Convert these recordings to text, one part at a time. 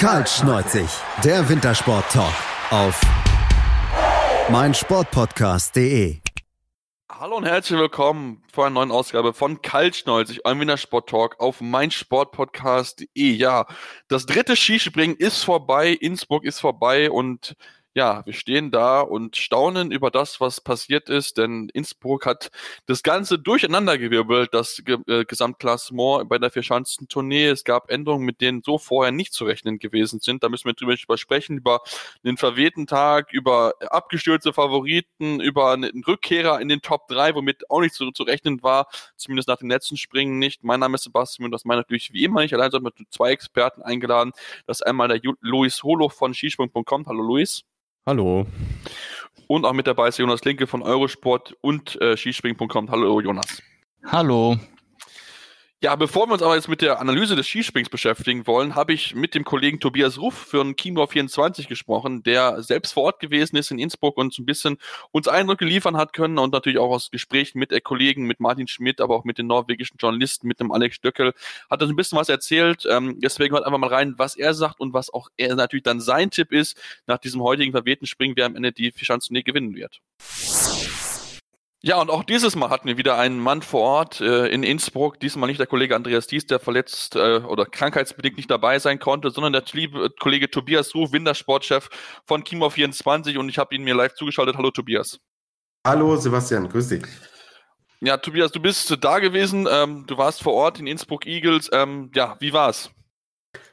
Kaltschneuzig, der Wintersport-Talk auf meinsportpodcast.de. Hallo und herzlich willkommen vor einer neuen Ausgabe von Kaltschneuzig, eurem Wintersport-Talk auf meinsportpodcast.de. Ja, das dritte Skispringen ist vorbei, Innsbruck ist vorbei und ja, wir stehen da und staunen über das, was passiert ist, denn Innsbruck hat das Ganze durcheinandergewirbelt, das äh, Gesamtklassement bei der Vierschanzentournee. Es gab Änderungen, mit denen so vorher nicht zu rechnen gewesen sind. Da müssen wir drüber sprechen, über den verwehten Tag, über abgestürzte Favoriten, über einen Rückkehrer in den Top 3, womit auch nicht zu, zu rechnen war, zumindest nach den letzten Springen nicht. Mein Name ist Sebastian und das meine natürlich wie immer nicht. Allein sondern mit zwei Experten eingeladen. Das ist einmal der Luis Holo von skisprung.com. Hallo Luis. Hallo. Und auch mit dabei ist Jonas Linke von Eurosport und äh, Skispringen.com. Hallo Jonas. Hallo. Ja, bevor wir uns aber jetzt mit der Analyse des Skisprings beschäftigen wollen, habe ich mit dem Kollegen Tobias Ruff für ein Kimo 24 gesprochen, der selbst vor Ort gewesen ist in Innsbruck und so ein bisschen uns Eindrücke liefern hat können und natürlich auch aus Gesprächen mit der Kollegen, mit Martin Schmidt, aber auch mit den norwegischen Journalisten, mit dem Alex Stöckel, hat so ein bisschen was erzählt. Ähm, deswegen hört einfach mal rein, was er sagt und was auch er natürlich dann sein Tipp ist, nach diesem heutigen verwehten Springen, wer am Ende die Fischanztournee gewinnen wird. Ja, und auch dieses Mal hatten wir wieder einen Mann vor Ort äh, in Innsbruck. Diesmal nicht der Kollege Andreas Dies, der verletzt äh, oder krankheitsbedingt nicht dabei sein konnte, sondern der liebe Kollege Tobias Ruf, Wintersportchef von Kimo24. Und ich habe ihn mir live zugeschaltet. Hallo Tobias. Hallo Sebastian, grüß dich. Ja, Tobias, du bist da gewesen. Ähm, du warst vor Ort in Innsbruck Eagles. Ähm, ja, wie war's?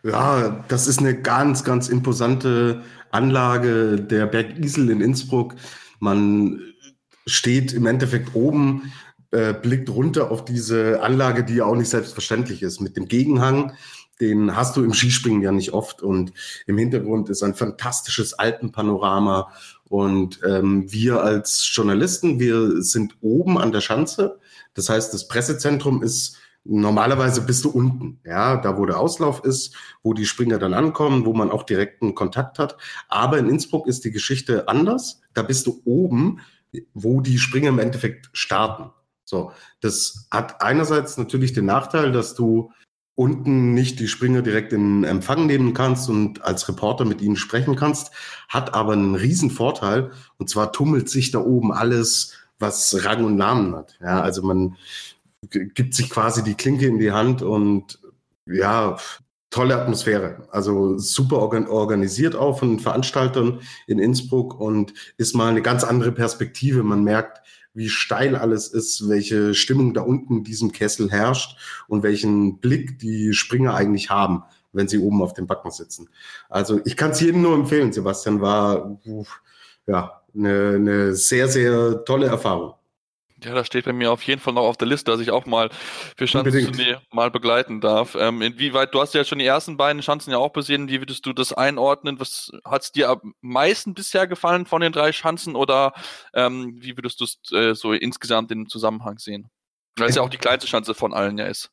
Ja, das ist eine ganz, ganz imposante Anlage, der Berg Isel in Innsbruck. Man steht im Endeffekt oben, äh, blickt runter auf diese Anlage, die ja auch nicht selbstverständlich ist, mit dem Gegenhang. Den hast du im Skispringen ja nicht oft. Und im Hintergrund ist ein fantastisches Alpenpanorama. Und ähm, wir als Journalisten, wir sind oben an der Schanze. Das heißt, das Pressezentrum ist Normalerweise bist du unten, ja, da wo der Auslauf ist, wo die Springer dann ankommen, wo man auch direkten Kontakt hat. Aber in Innsbruck ist die Geschichte anders. Da bist du oben wo die Springer im Endeffekt starten. So, das hat einerseits natürlich den Nachteil, dass du unten nicht die Springer direkt in Empfang nehmen kannst und als Reporter mit ihnen sprechen kannst, hat aber einen riesen Vorteil und zwar tummelt sich da oben alles, was Rang und Namen hat. Ja, also man gibt sich quasi die Klinke in die Hand und ja, tolle Atmosphäre. Also super organisiert auch von Veranstaltern in Innsbruck und ist mal eine ganz andere Perspektive. Man merkt, wie steil alles ist, welche Stimmung da unten in diesem Kessel herrscht und welchen Blick die Springer eigentlich haben, wenn sie oben auf dem Backen sitzen. Also ich kann es jedem nur empfehlen. Sebastian war ja eine, eine sehr, sehr tolle Erfahrung. Ja, das steht bei mir auf jeden Fall noch auf der Liste, dass ich auch mal für Schanzentournee mal begleiten darf. Ähm, inwieweit, du hast ja schon die ersten beiden Schanzen ja auch besehen, wie würdest du das einordnen? Was hat es dir am meisten bisher gefallen von den drei Schanzen oder ähm, wie würdest du es äh, so insgesamt in Zusammenhang sehen? Weil es ja auch die kleinste Schanze von allen ja ist.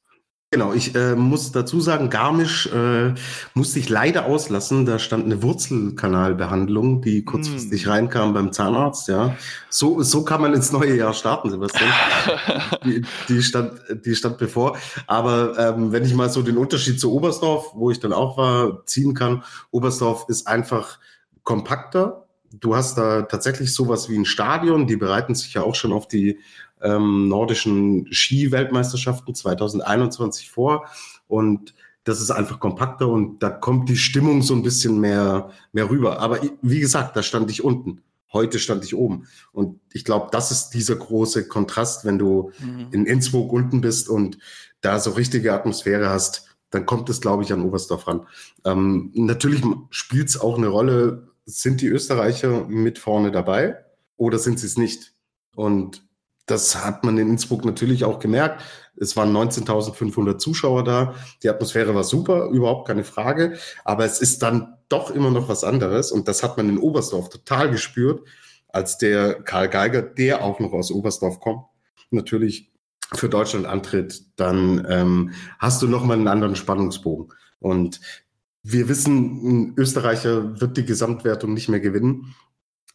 Genau, ich äh, muss dazu sagen, Garmisch äh, musste ich leider auslassen. Da stand eine Wurzelkanalbehandlung, die kurzfristig mm. reinkam beim Zahnarzt. Ja, so so kann man ins neue Jahr starten, Sebastian. die, die stand die stand bevor. Aber ähm, wenn ich mal so den Unterschied zu Oberstdorf, wo ich dann auch war, ziehen kann, Oberstdorf ist einfach kompakter. Du hast da tatsächlich sowas wie ein Stadion. Die bereiten sich ja auch schon auf die ähm, nordischen Ski-Weltmeisterschaften 2021 vor. Und das ist einfach kompakter und da kommt die Stimmung so ein bisschen mehr, mehr rüber. Aber wie gesagt, da stand ich unten. Heute stand ich oben. Und ich glaube, das ist dieser große Kontrast, wenn du mhm. in Innsbruck unten bist und da so richtige Atmosphäre hast, dann kommt es, glaube ich, an Oberstdorf ran. Ähm, natürlich spielt es auch eine Rolle, sind die Österreicher mit vorne dabei oder sind sie es nicht? Und das hat man in Innsbruck natürlich auch gemerkt. Es waren 19.500 Zuschauer da. Die Atmosphäre war super, überhaupt keine Frage. Aber es ist dann doch immer noch was anderes. Und das hat man in Oberstdorf total gespürt, als der Karl Geiger, der auch noch aus Oberstdorf kommt, natürlich für Deutschland antritt. Dann ähm, hast du nochmal einen anderen Spannungsbogen. Und wir wissen, ein Österreicher wird die Gesamtwertung nicht mehr gewinnen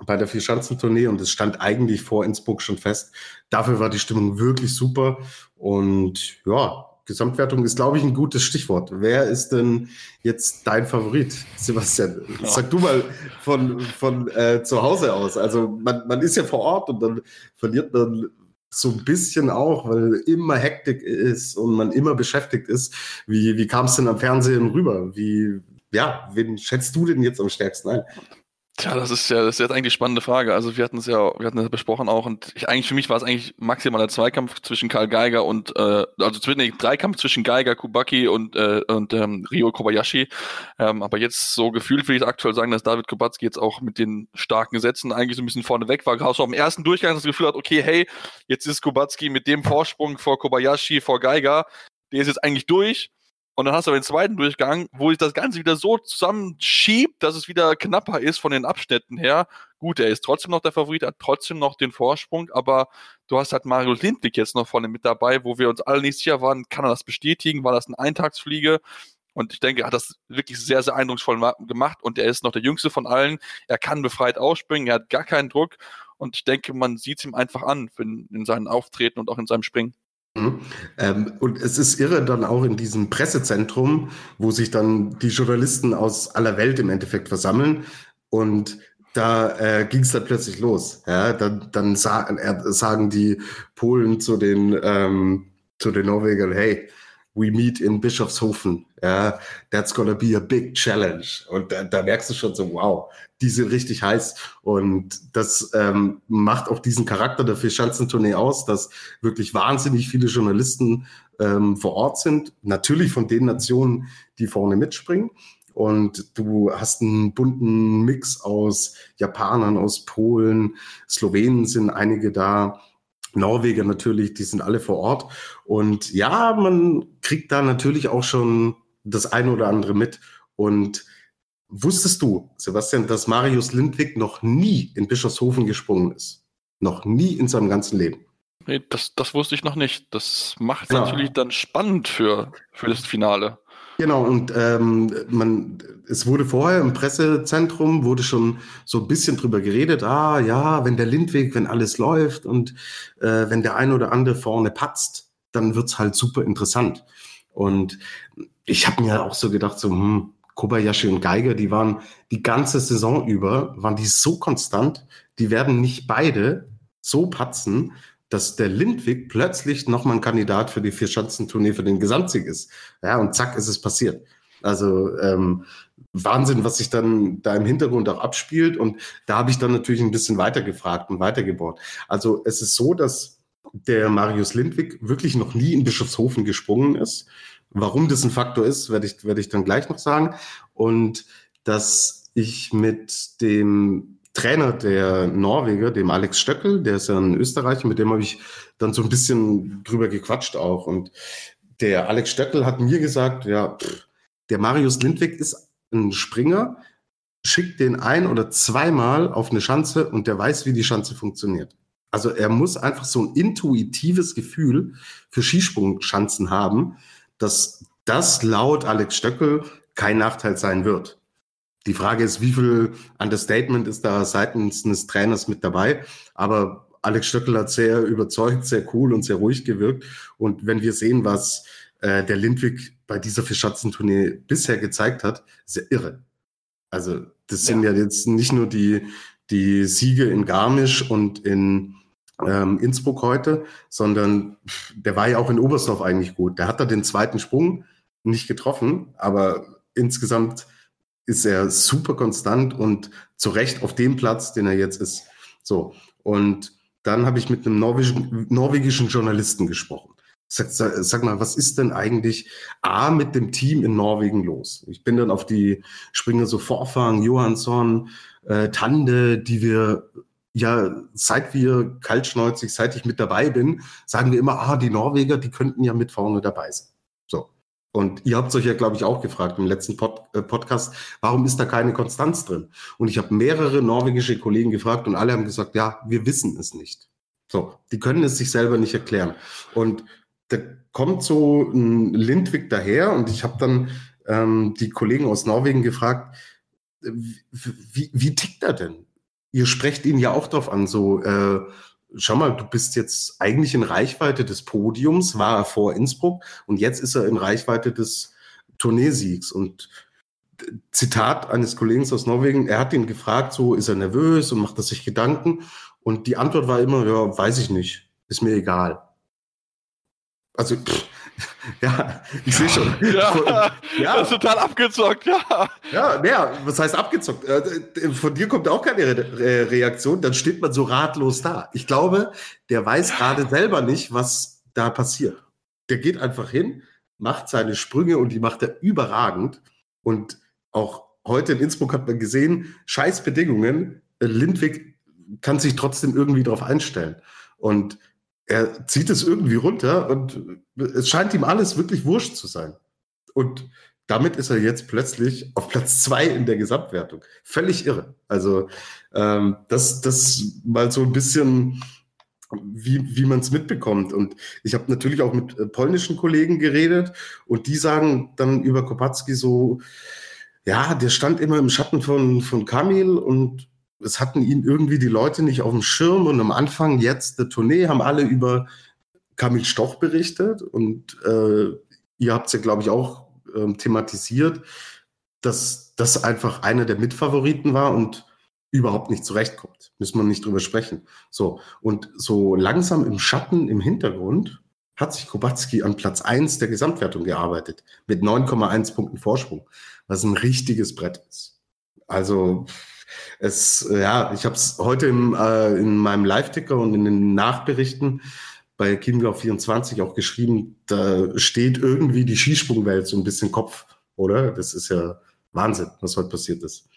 bei der Vierschanzentournee und es stand eigentlich vor Innsbruck schon fest. Dafür war die Stimmung wirklich super und ja, Gesamtwertung ist, glaube ich, ein gutes Stichwort. Wer ist denn jetzt dein Favorit, Sebastian? Sag du mal von, von äh, zu Hause aus. Also man, man ist ja vor Ort und dann verliert man so ein bisschen auch, weil immer Hektik ist und man immer beschäftigt ist. Wie, wie kam es denn am Fernsehen rüber? Wie, ja, wen schätzt du denn jetzt am stärksten ein? Tja, das ist ja, das ist jetzt eigentlich die spannende Frage. Also wir hatten es ja, wir hatten es besprochen auch und ich, eigentlich für mich war es eigentlich maximal der Zweikampf zwischen Karl Geiger und äh, also zwischen nee, Dreikampf zwischen Geiger, Kubaki und äh, und ähm, Rio Kobayashi. Ähm, aber jetzt so gefühlt will ich aktuell sagen, dass David Kubacki jetzt auch mit den starken Sätzen eigentlich so ein bisschen vorne weg war. Auch so am ersten Durchgang das Gefühl hat, okay, hey, jetzt ist Kubacki mit dem Vorsprung vor Kobayashi, vor Geiger, der ist jetzt eigentlich durch und dann hast du aber den zweiten Durchgang, wo sich das Ganze wieder so zusammenschiebt, dass es wieder knapper ist von den Abschnitten her. Gut, er ist trotzdem noch der Favorit, hat trotzdem noch den Vorsprung, aber du hast halt Mario Lindwig jetzt noch vorne mit dabei, wo wir uns alle nicht sicher waren, kann er das bestätigen? War das eine Eintagsfliege? Und ich denke, er hat das wirklich sehr, sehr eindrucksvoll gemacht und er ist noch der jüngste von allen. Er kann befreit ausspringen, er hat gar keinen Druck und ich denke, man sieht es ihm einfach an in, in seinen Auftreten und auch in seinem Springen. Mhm. Ähm, und es ist irre dann auch in diesem Pressezentrum, wo sich dann die Journalisten aus aller Welt im Endeffekt versammeln und da äh, ging es dann plötzlich los. Ja, dann, dann sa sagen die Polen zu den ähm, zu den Norwegern, hey, we meet in Bischofshofen. Ja, that's gonna be a big challenge. Und da, da merkst du schon so, wow, die sind richtig heiß. Und das ähm, macht auch diesen Charakter der Vierschanzentournee aus, dass wirklich wahnsinnig viele Journalisten ähm, vor Ort sind. Natürlich von den Nationen, die vorne mitspringen. Und du hast einen bunten Mix aus Japanern, aus Polen, Slowenen sind einige da, Norweger natürlich, die sind alle vor Ort. Und ja, man kriegt da natürlich auch schon das eine oder andere mit. Und wusstest du, Sebastian, dass Marius Lindwig noch nie in Bischofshofen gesprungen ist? Noch nie in seinem ganzen Leben. Nee, das, das wusste ich noch nicht. Das macht ja. natürlich dann spannend für, für das Finale. Genau, und ähm, man, es wurde vorher im Pressezentrum, wurde schon so ein bisschen drüber geredet, ah ja, wenn der Lindweg, wenn alles läuft und äh, wenn der ein oder andere vorne patzt, dann wird's halt super interessant. Und ich habe mir auch so gedacht, so, hm, Kobayashi und Geiger, die waren die ganze Saison über, waren die so konstant, die werden nicht beide so patzen, dass der Lindwig plötzlich nochmal ein Kandidat für die Vierschanzentournee für den Gesamtsieg ist. Ja, und zack, ist es passiert. Also ähm, Wahnsinn, was sich dann da im Hintergrund auch abspielt. Und da habe ich dann natürlich ein bisschen weiter gefragt und weitergebohrt. Also es ist so, dass der Marius Lindwig wirklich noch nie in Bischofshofen gesprungen ist. Warum das ein Faktor ist, werde ich, werde ich dann gleich noch sagen. Und dass ich mit dem Trainer der Norweger, dem Alex Stöckel, der ist ja ein Österreicher, mit dem habe ich dann so ein bisschen drüber gequatscht auch. Und der Alex Stöckel hat mir gesagt, ja, der Marius Lindwig ist ein Springer, schickt den ein oder zweimal auf eine Schanze und der weiß, wie die Schanze funktioniert. Also er muss einfach so ein intuitives Gefühl für Skisprungschanzen haben, dass das laut Alex Stöckel kein Nachteil sein wird. Die Frage ist, wie viel Understatement ist da seitens eines Trainers mit dabei? Aber Alex Stöckel hat sehr überzeugt, sehr cool und sehr ruhig gewirkt. Und wenn wir sehen, was äh, der Lindwig bei dieser Fischatzentournee bisher gezeigt hat, ist ja irre. Also das sind ja, ja jetzt nicht nur die, die Siege in Garmisch und in ähm, Innsbruck heute, sondern der war ja auch in Oberstdorf eigentlich gut. Der hat da den zweiten Sprung nicht getroffen, aber insgesamt ist er super konstant und zu Recht auf dem Platz, den er jetzt ist. So. Und dann habe ich mit einem norwegischen, norwegischen Journalisten gesprochen. Sag, sag, mal, was ist denn eigentlich A mit dem Team in Norwegen los? Ich bin dann auf die Springer so Vorfahren, Johansson, äh, Tande, die wir ja, seit wir kaltschneuzig, seit ich mit dabei bin, sagen wir immer, ah, die Norweger, die könnten ja mit vorne dabei sein. So. Und ihr habt euch ja, glaube ich, auch gefragt im letzten Pod Podcast, warum ist da keine Konstanz drin? Und ich habe mehrere norwegische Kollegen gefragt und alle haben gesagt, ja, wir wissen es nicht. So, die können es sich selber nicht erklären. Und da kommt so ein Lindwig daher und ich habe dann ähm, die Kollegen aus Norwegen gefragt, wie, wie, wie tickt er denn? Ihr sprecht ihn ja auch drauf an, so äh, schau mal, du bist jetzt eigentlich in Reichweite des Podiums, war er vor Innsbruck und jetzt ist er in Reichweite des Tourneesiegs. Und Zitat eines Kollegen aus Norwegen, er hat ihn gefragt, so ist er nervös und macht er sich Gedanken. Und die Antwort war immer, ja, weiß ich nicht, ist mir egal. Also, pff, ja, ich sehe schon. Ja, ja, das ist total abgezockt, ja. Ja, ja, was heißt abgezockt? Äh, von dir kommt auch keine Re Reaktion, dann steht man so ratlos da. Ich glaube, der weiß gerade selber nicht, was da passiert. Der geht einfach hin, macht seine Sprünge und die macht er überragend. Und auch heute in Innsbruck hat man gesehen, scheiß Bedingungen. Lindwig kann sich trotzdem irgendwie darauf einstellen. Und er zieht es irgendwie runter und es scheint ihm alles wirklich wurscht zu sein. Und damit ist er jetzt plötzlich auf Platz zwei in der Gesamtwertung. Völlig irre. Also ähm, das, das mal so ein bisschen, wie, wie man es mitbekommt. Und ich habe natürlich auch mit äh, polnischen Kollegen geredet und die sagen dann über Kopacki so, ja, der stand immer im Schatten von, von Kamil und es hatten ihn irgendwie die Leute nicht auf dem Schirm. Und am Anfang jetzt der Tournee haben alle über Kamil Stoch berichtet. Und äh, ihr habt es ja, glaube ich, auch äh, thematisiert, dass das einfach einer der Mitfavoriten war und überhaupt nicht zurechtkommt. Müssen wir nicht drüber sprechen. So, und so langsam im Schatten, im Hintergrund, hat sich Kubacki an Platz 1 der Gesamtwertung gearbeitet, mit 9,1 Punkten Vorsprung, was ein richtiges Brett ist. Also es, ja, ich habe es heute im, äh, in meinem Live-Ticker und in den Nachberichten bei Chiemgau 24 auch geschrieben, da steht irgendwie die Skisprungwelt so ein bisschen Kopf, oder? Das ist ja Wahnsinn, was heute passiert ist.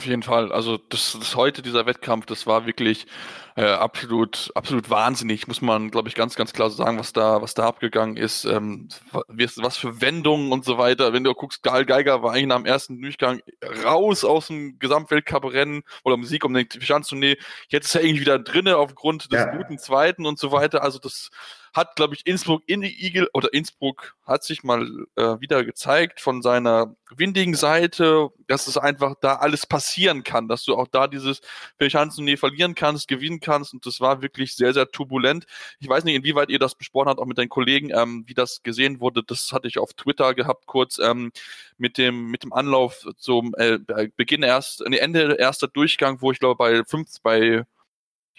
Auf jeden Fall. Also das, das heute, dieser Wettkampf, das war wirklich äh, absolut, absolut wahnsinnig, muss man, glaube ich, ganz, ganz klar sagen, was da, was da abgegangen ist, ähm, was für Wendungen und so weiter. Wenn du guckst, Gal Geiger war eigentlich nach dem ersten Durchgang raus aus dem Gesamtweltcup-Rennen oder Musik um den Schanztournee. Jetzt ist er irgendwie wieder drinne aufgrund des ja. guten Zweiten und so weiter. Also das hat, glaube ich, Innsbruck in die Igel oder Innsbruck hat sich mal äh, wieder gezeigt von seiner windigen Seite, dass es einfach da alles passieren kann, dass du auch da dieses Pelchanzenturnier verlieren kannst, gewinnen kannst und das war wirklich sehr, sehr turbulent. Ich weiß nicht, inwieweit ihr das besprochen habt, auch mit deinen Kollegen, ähm, wie das gesehen wurde. Das hatte ich auf Twitter gehabt, kurz ähm, mit dem mit dem Anlauf zum äh, Beginn erst, Ende erster Durchgang, wo ich glaube bei fünf, bei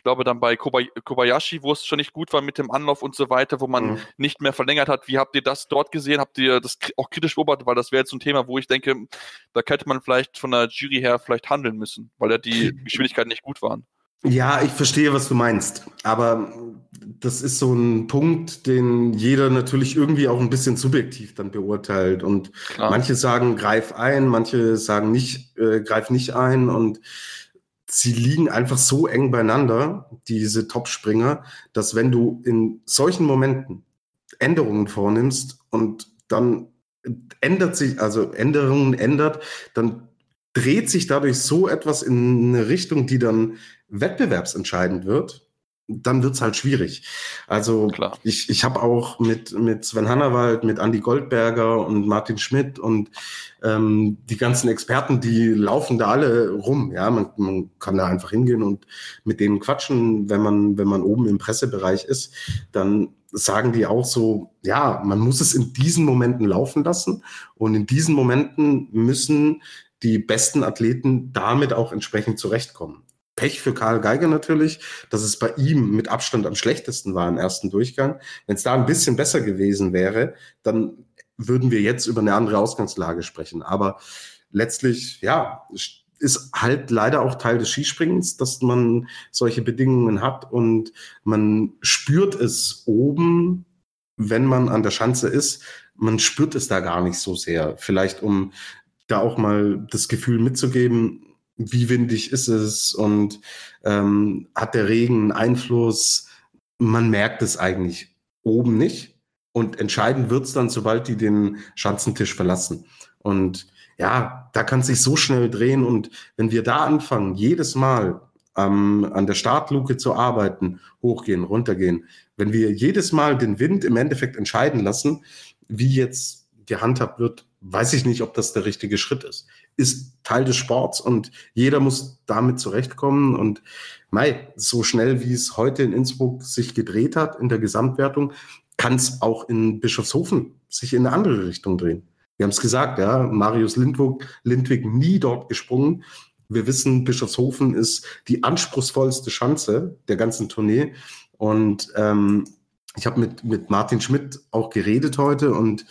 ich glaube dann bei Kobayashi, wo es schon nicht gut war mit dem Anlauf und so weiter, wo man mhm. nicht mehr verlängert hat. Wie habt ihr das dort gesehen? Habt ihr das auch kritisch beobachtet? Weil das wäre jetzt ein Thema, wo ich denke, da könnte man vielleicht von der Jury her vielleicht handeln müssen, weil ja die Geschwindigkeiten nicht gut waren. Ja, ich verstehe, was du meinst. Aber das ist so ein Punkt, den jeder natürlich irgendwie auch ein bisschen subjektiv dann beurteilt. Und Klar. manche sagen, greif ein, manche sagen nicht, äh, greif nicht ein. Und sie liegen einfach so eng beieinander, diese Topspringer, dass wenn du in solchen Momenten Änderungen vornimmst und dann ändert sich, also Änderungen ändert, dann dreht sich dadurch so etwas in eine Richtung, die dann wettbewerbsentscheidend wird dann wird's halt schwierig. Also Klar. ich, ich habe auch mit, mit Sven Hannawald, mit Andy Goldberger und Martin Schmidt und ähm, die ganzen Experten, die laufen da alle rum. Ja, man, man kann da einfach hingehen und mit denen quatschen, wenn man, wenn man oben im Pressebereich ist, dann sagen die auch so, ja, man muss es in diesen Momenten laufen lassen und in diesen Momenten müssen die besten Athleten damit auch entsprechend zurechtkommen. Pech für Karl Geiger natürlich, dass es bei ihm mit Abstand am schlechtesten war im ersten Durchgang. Wenn es da ein bisschen besser gewesen wäre, dann würden wir jetzt über eine andere Ausgangslage sprechen. Aber letztlich, ja, ist halt leider auch Teil des Skispringens, dass man solche Bedingungen hat und man spürt es oben, wenn man an der Schanze ist. Man spürt es da gar nicht so sehr. Vielleicht um da auch mal das Gefühl mitzugeben, wie windig ist es und ähm, hat der Regen einen Einfluss? Man merkt es eigentlich oben nicht. Und entscheidend wird's dann, sobald die den Schanzentisch verlassen. Und ja, da kann es sich so schnell drehen. Und wenn wir da anfangen, jedes Mal ähm, an der Startluke zu arbeiten, hochgehen, runtergehen, wenn wir jedes Mal den Wind im Endeffekt entscheiden lassen, wie jetzt gehandhabt wird, weiß ich nicht, ob das der richtige Schritt ist. Ist Teil des Sports und jeder muss damit zurechtkommen. Und Mai, so schnell wie es heute in Innsbruck sich gedreht hat in der Gesamtwertung, kann es auch in Bischofshofen sich in eine andere Richtung drehen. Wir haben es gesagt, ja, Marius Lindwig, Lindwig nie dort gesprungen. Wir wissen, Bischofshofen ist die anspruchsvollste Schanze der ganzen Tournee. Und ähm, ich habe mit, mit Martin Schmidt auch geredet heute und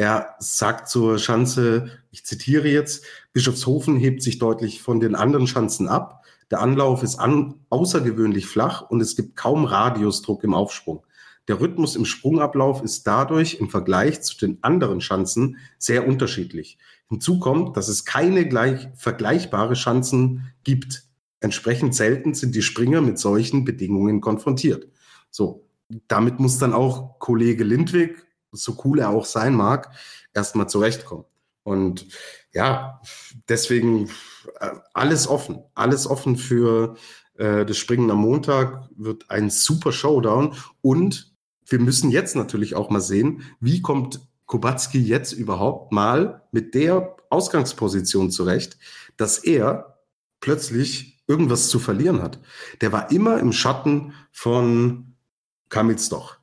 er sagt zur Schanze, ich zitiere jetzt, Bischofshofen hebt sich deutlich von den anderen Schanzen ab. Der Anlauf ist an, außergewöhnlich flach und es gibt kaum Radiusdruck im Aufsprung. Der Rhythmus im Sprungablauf ist dadurch im Vergleich zu den anderen Schanzen sehr unterschiedlich. Hinzu kommt, dass es keine gleich vergleichbare Schanzen gibt. Entsprechend selten sind die Springer mit solchen Bedingungen konfrontiert. So, damit muss dann auch Kollege Lindwig so cool er auch sein mag, erstmal zurechtkommen. Und ja, deswegen äh, alles offen, alles offen für äh, das Springen am Montag wird ein super Showdown und wir müssen jetzt natürlich auch mal sehen, wie kommt Kubacki jetzt überhaupt mal mit der Ausgangsposition zurecht, dass er plötzlich irgendwas zu verlieren hat. Der war immer im Schatten von Kamitz doch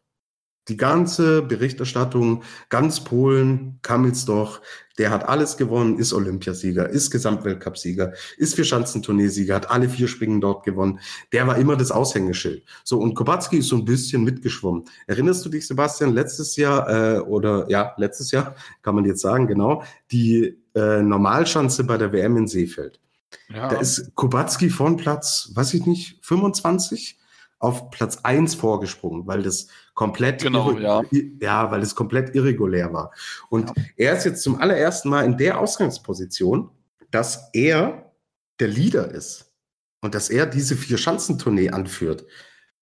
die ganze Berichterstattung, ganz Polen, doch, der hat alles gewonnen, ist Olympiasieger, ist Gesamtweltcupsieger, ist Vierschanzentourneesieger, hat alle vier Springen dort gewonnen. Der war immer das Aushängeschild. So, und Kubacki ist so ein bisschen mitgeschwommen. Erinnerst du dich, Sebastian, letztes Jahr, äh, oder ja, letztes Jahr, kann man jetzt sagen, genau, die äh, Normalschanze bei der WM in Seefeld. Ja. Da ist Kubacki von Platz, weiß ich nicht, 25 auf Platz eins vorgesprungen, weil das komplett genau, ja. ja, weil es komplett irregulär war. Und ja. er ist jetzt zum allerersten Mal in der Ausgangsposition, dass er der Leader ist und dass er diese vier Schanzentournee anführt.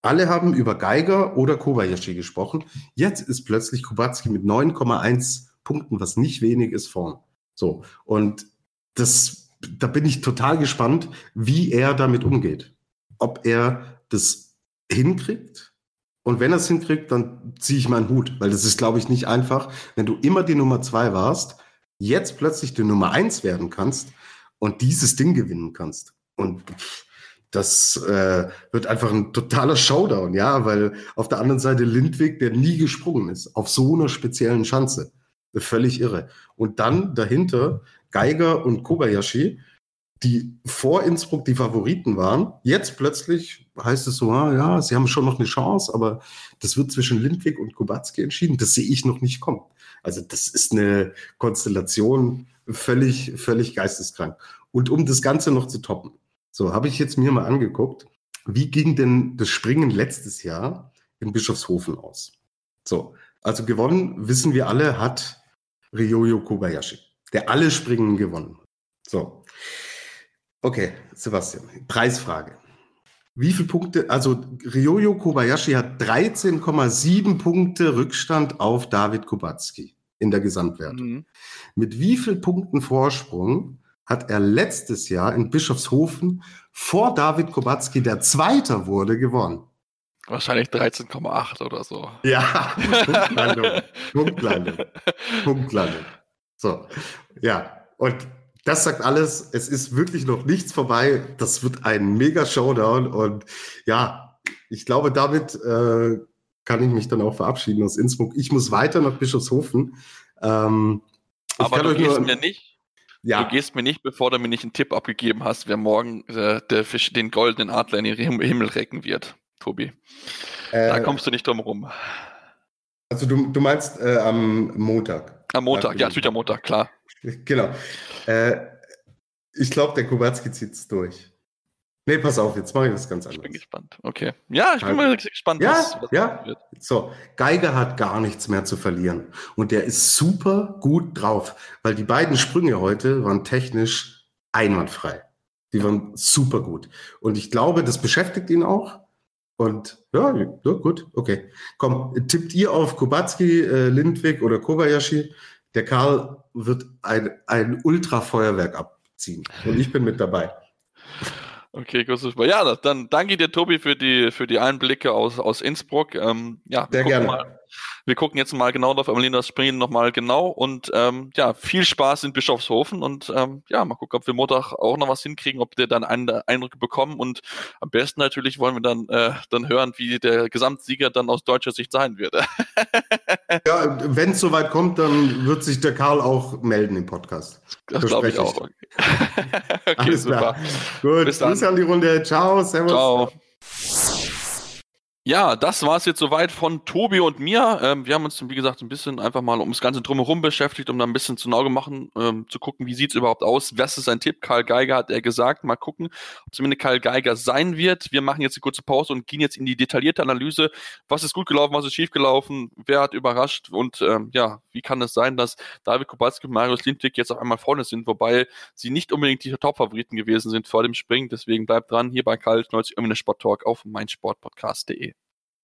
Alle haben über Geiger oder Kobayashi gesprochen. Jetzt ist plötzlich Kubacki mit 9,1 Punkten, was nicht wenig ist, vorn. So. Und das, da bin ich total gespannt, wie er damit umgeht. Ob er das hinkriegt. Und wenn er es hinkriegt, dann ziehe ich meinen Hut, weil das ist, glaube ich, nicht einfach, wenn du immer die Nummer zwei warst, jetzt plötzlich die Nummer eins werden kannst und dieses Ding gewinnen kannst. Und das äh, wird einfach ein totaler Showdown, ja, weil auf der anderen Seite Lindwig, der nie gesprungen ist, auf so einer speziellen Schanze. Völlig irre. Und dann dahinter Geiger und Kobayashi, die vor Innsbruck die Favoriten waren. Jetzt plötzlich heißt es so, ah, ja, sie haben schon noch eine Chance, aber das wird zwischen Lindwig und Kubacki entschieden. Das sehe ich noch nicht kommen. Also das ist eine Konstellation völlig, völlig geisteskrank. Und um das Ganze noch zu toppen, so habe ich jetzt mir mal angeguckt, wie ging denn das Springen letztes Jahr in Bischofshofen aus? So, also gewonnen, wissen wir alle, hat Ryoyo Kobayashi, der alle Springen gewonnen. So, Okay, Sebastian, Preisfrage. Wie viele Punkte, also Ryoyo Kobayashi hat 13,7 Punkte Rückstand auf David Kubacki in der Gesamtwertung. Mhm. Mit wie vielen Punkten Vorsprung hat er letztes Jahr in Bischofshofen vor David Kubacki, der Zweiter wurde, gewonnen? Wahrscheinlich 13,8 oder so. Ja, Punktlandung. Punktlandung. Punktlandung. So, ja. Und das sagt alles. Es ist wirklich noch nichts vorbei. Das wird ein mega Showdown. Und ja, ich glaube, damit äh, kann ich mich dann auch verabschieden aus Innsbruck. Ich muss weiter nach Bischofshofen. Ähm, Aber du gehst mir nicht. Ja. Du gehst mir nicht, bevor du mir nicht einen Tipp abgegeben hast, wer morgen äh, der Fisch, den goldenen Adler in den Himmel recken wird, Tobi. Äh, da kommst du nicht drum rum. Also du, du meinst äh, am Montag? Am Montag, ja, natürlich am Montag, klar. Genau. Äh, ich glaube, der Kubacki zieht es durch. Nee, pass auf, jetzt mache ich das ganz anders. Ich bin gespannt. Okay. Ja, ich bin mal gespannt, ja, was, was ja. wird. So, Geiger hat gar nichts mehr zu verlieren. Und der ist super gut drauf, weil die beiden Sprünge heute waren technisch einwandfrei. Die waren super gut. Und ich glaube, das beschäftigt ihn auch. Und ja, ja gut, okay. Komm, tippt ihr auf Kubacki, äh, Lindwig oder Kobayashi? Der Karl wird ein, ein Ultra-Feuerwerk abziehen. Und ich bin mit dabei. Okay, gut, Ja, dann danke dir, Tobi, für die, für die Einblicke aus, aus Innsbruck. Ähm, ja, Sehr gerne. Mal, Wir gucken jetzt mal genau auf Emilinas Springen nochmal genau und ähm, ja, viel Spaß in Bischofshofen und ähm, ja, mal gucken, ob wir Montag auch noch was hinkriegen, ob wir dann einen Eindruck bekommen und am besten natürlich wollen wir dann, äh, dann hören, wie der Gesamtsieger dann aus deutscher Sicht sein wird. ja, wenn es soweit kommt, dann wird sich der Karl auch melden im Podcast. Das glaube ich auch. okay, Alles super. Klar. Gut, Bis Grüße an die Runde. Ciao, servus. Ciao. Ja, das war es jetzt soweit von Tobi und mir. Ähm, wir haben uns, wie gesagt, ein bisschen einfach mal um das Ganze drumherum beschäftigt, um da ein bisschen zu Auge machen, ähm, zu gucken, wie sieht's überhaupt aus. Was ist sein Tipp? Karl Geiger hat er gesagt. Mal gucken, ob zumindest Karl Geiger sein wird. Wir machen jetzt eine kurze Pause und gehen jetzt in die detaillierte Analyse. Was ist gut gelaufen, was ist schief gelaufen, wer hat überrascht und ähm, ja, wie kann es sein, dass David Kubacki und Marius Lindwig jetzt auf einmal vorne sind, wobei sie nicht unbedingt die Top-Favoriten gewesen sind vor dem Springen. Deswegen bleibt dran hier bei Karl 90 irgendwie eine Sport Talk auf meinsportpodcast.de.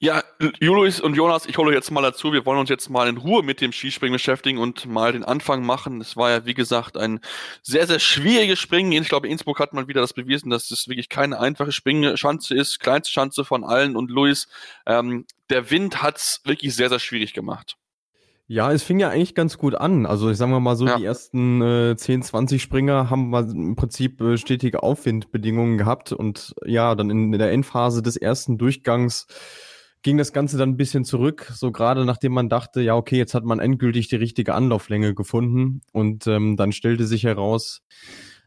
ja, Julius und Jonas, ich hole jetzt mal dazu. Wir wollen uns jetzt mal in Ruhe mit dem Skispringen beschäftigen und mal den Anfang machen. Es war ja, wie gesagt, ein sehr, sehr schwieriges Springen. Ich glaube, Innsbruck hat mal wieder das bewiesen, dass es wirklich keine einfache Springschanze ist. Kleinste Schanze von allen. Und Luis, ähm, der Wind hat's wirklich sehr, sehr schwierig gemacht. Ja, es fing ja eigentlich ganz gut an. Also ich sage mal so, ja. die ersten äh, 10, 20 Springer haben wir im Prinzip äh, stetige Aufwindbedingungen gehabt und ja, dann in, in der Endphase des ersten Durchgangs ging das Ganze dann ein bisschen zurück, so gerade nachdem man dachte, ja, okay, jetzt hat man endgültig die richtige Anlauflänge gefunden und ähm, dann stellte sich heraus,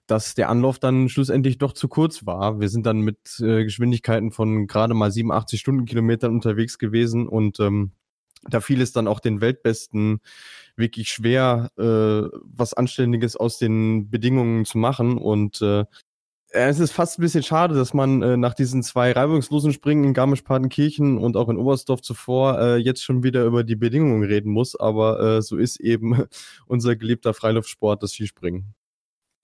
dass der Anlauf dann schlussendlich doch zu kurz war. Wir sind dann mit äh, Geschwindigkeiten von gerade mal 87 Stundenkilometern unterwegs gewesen und ähm, da fiel es dann auch den Weltbesten wirklich schwer, äh, was Anständiges aus den Bedingungen zu machen. Und äh, es ist fast ein bisschen schade, dass man äh, nach diesen zwei reibungslosen Springen in Garmisch-Partenkirchen und auch in Oberstdorf zuvor äh, jetzt schon wieder über die Bedingungen reden muss. Aber äh, so ist eben unser geliebter Freiluftsport, das Skispringen.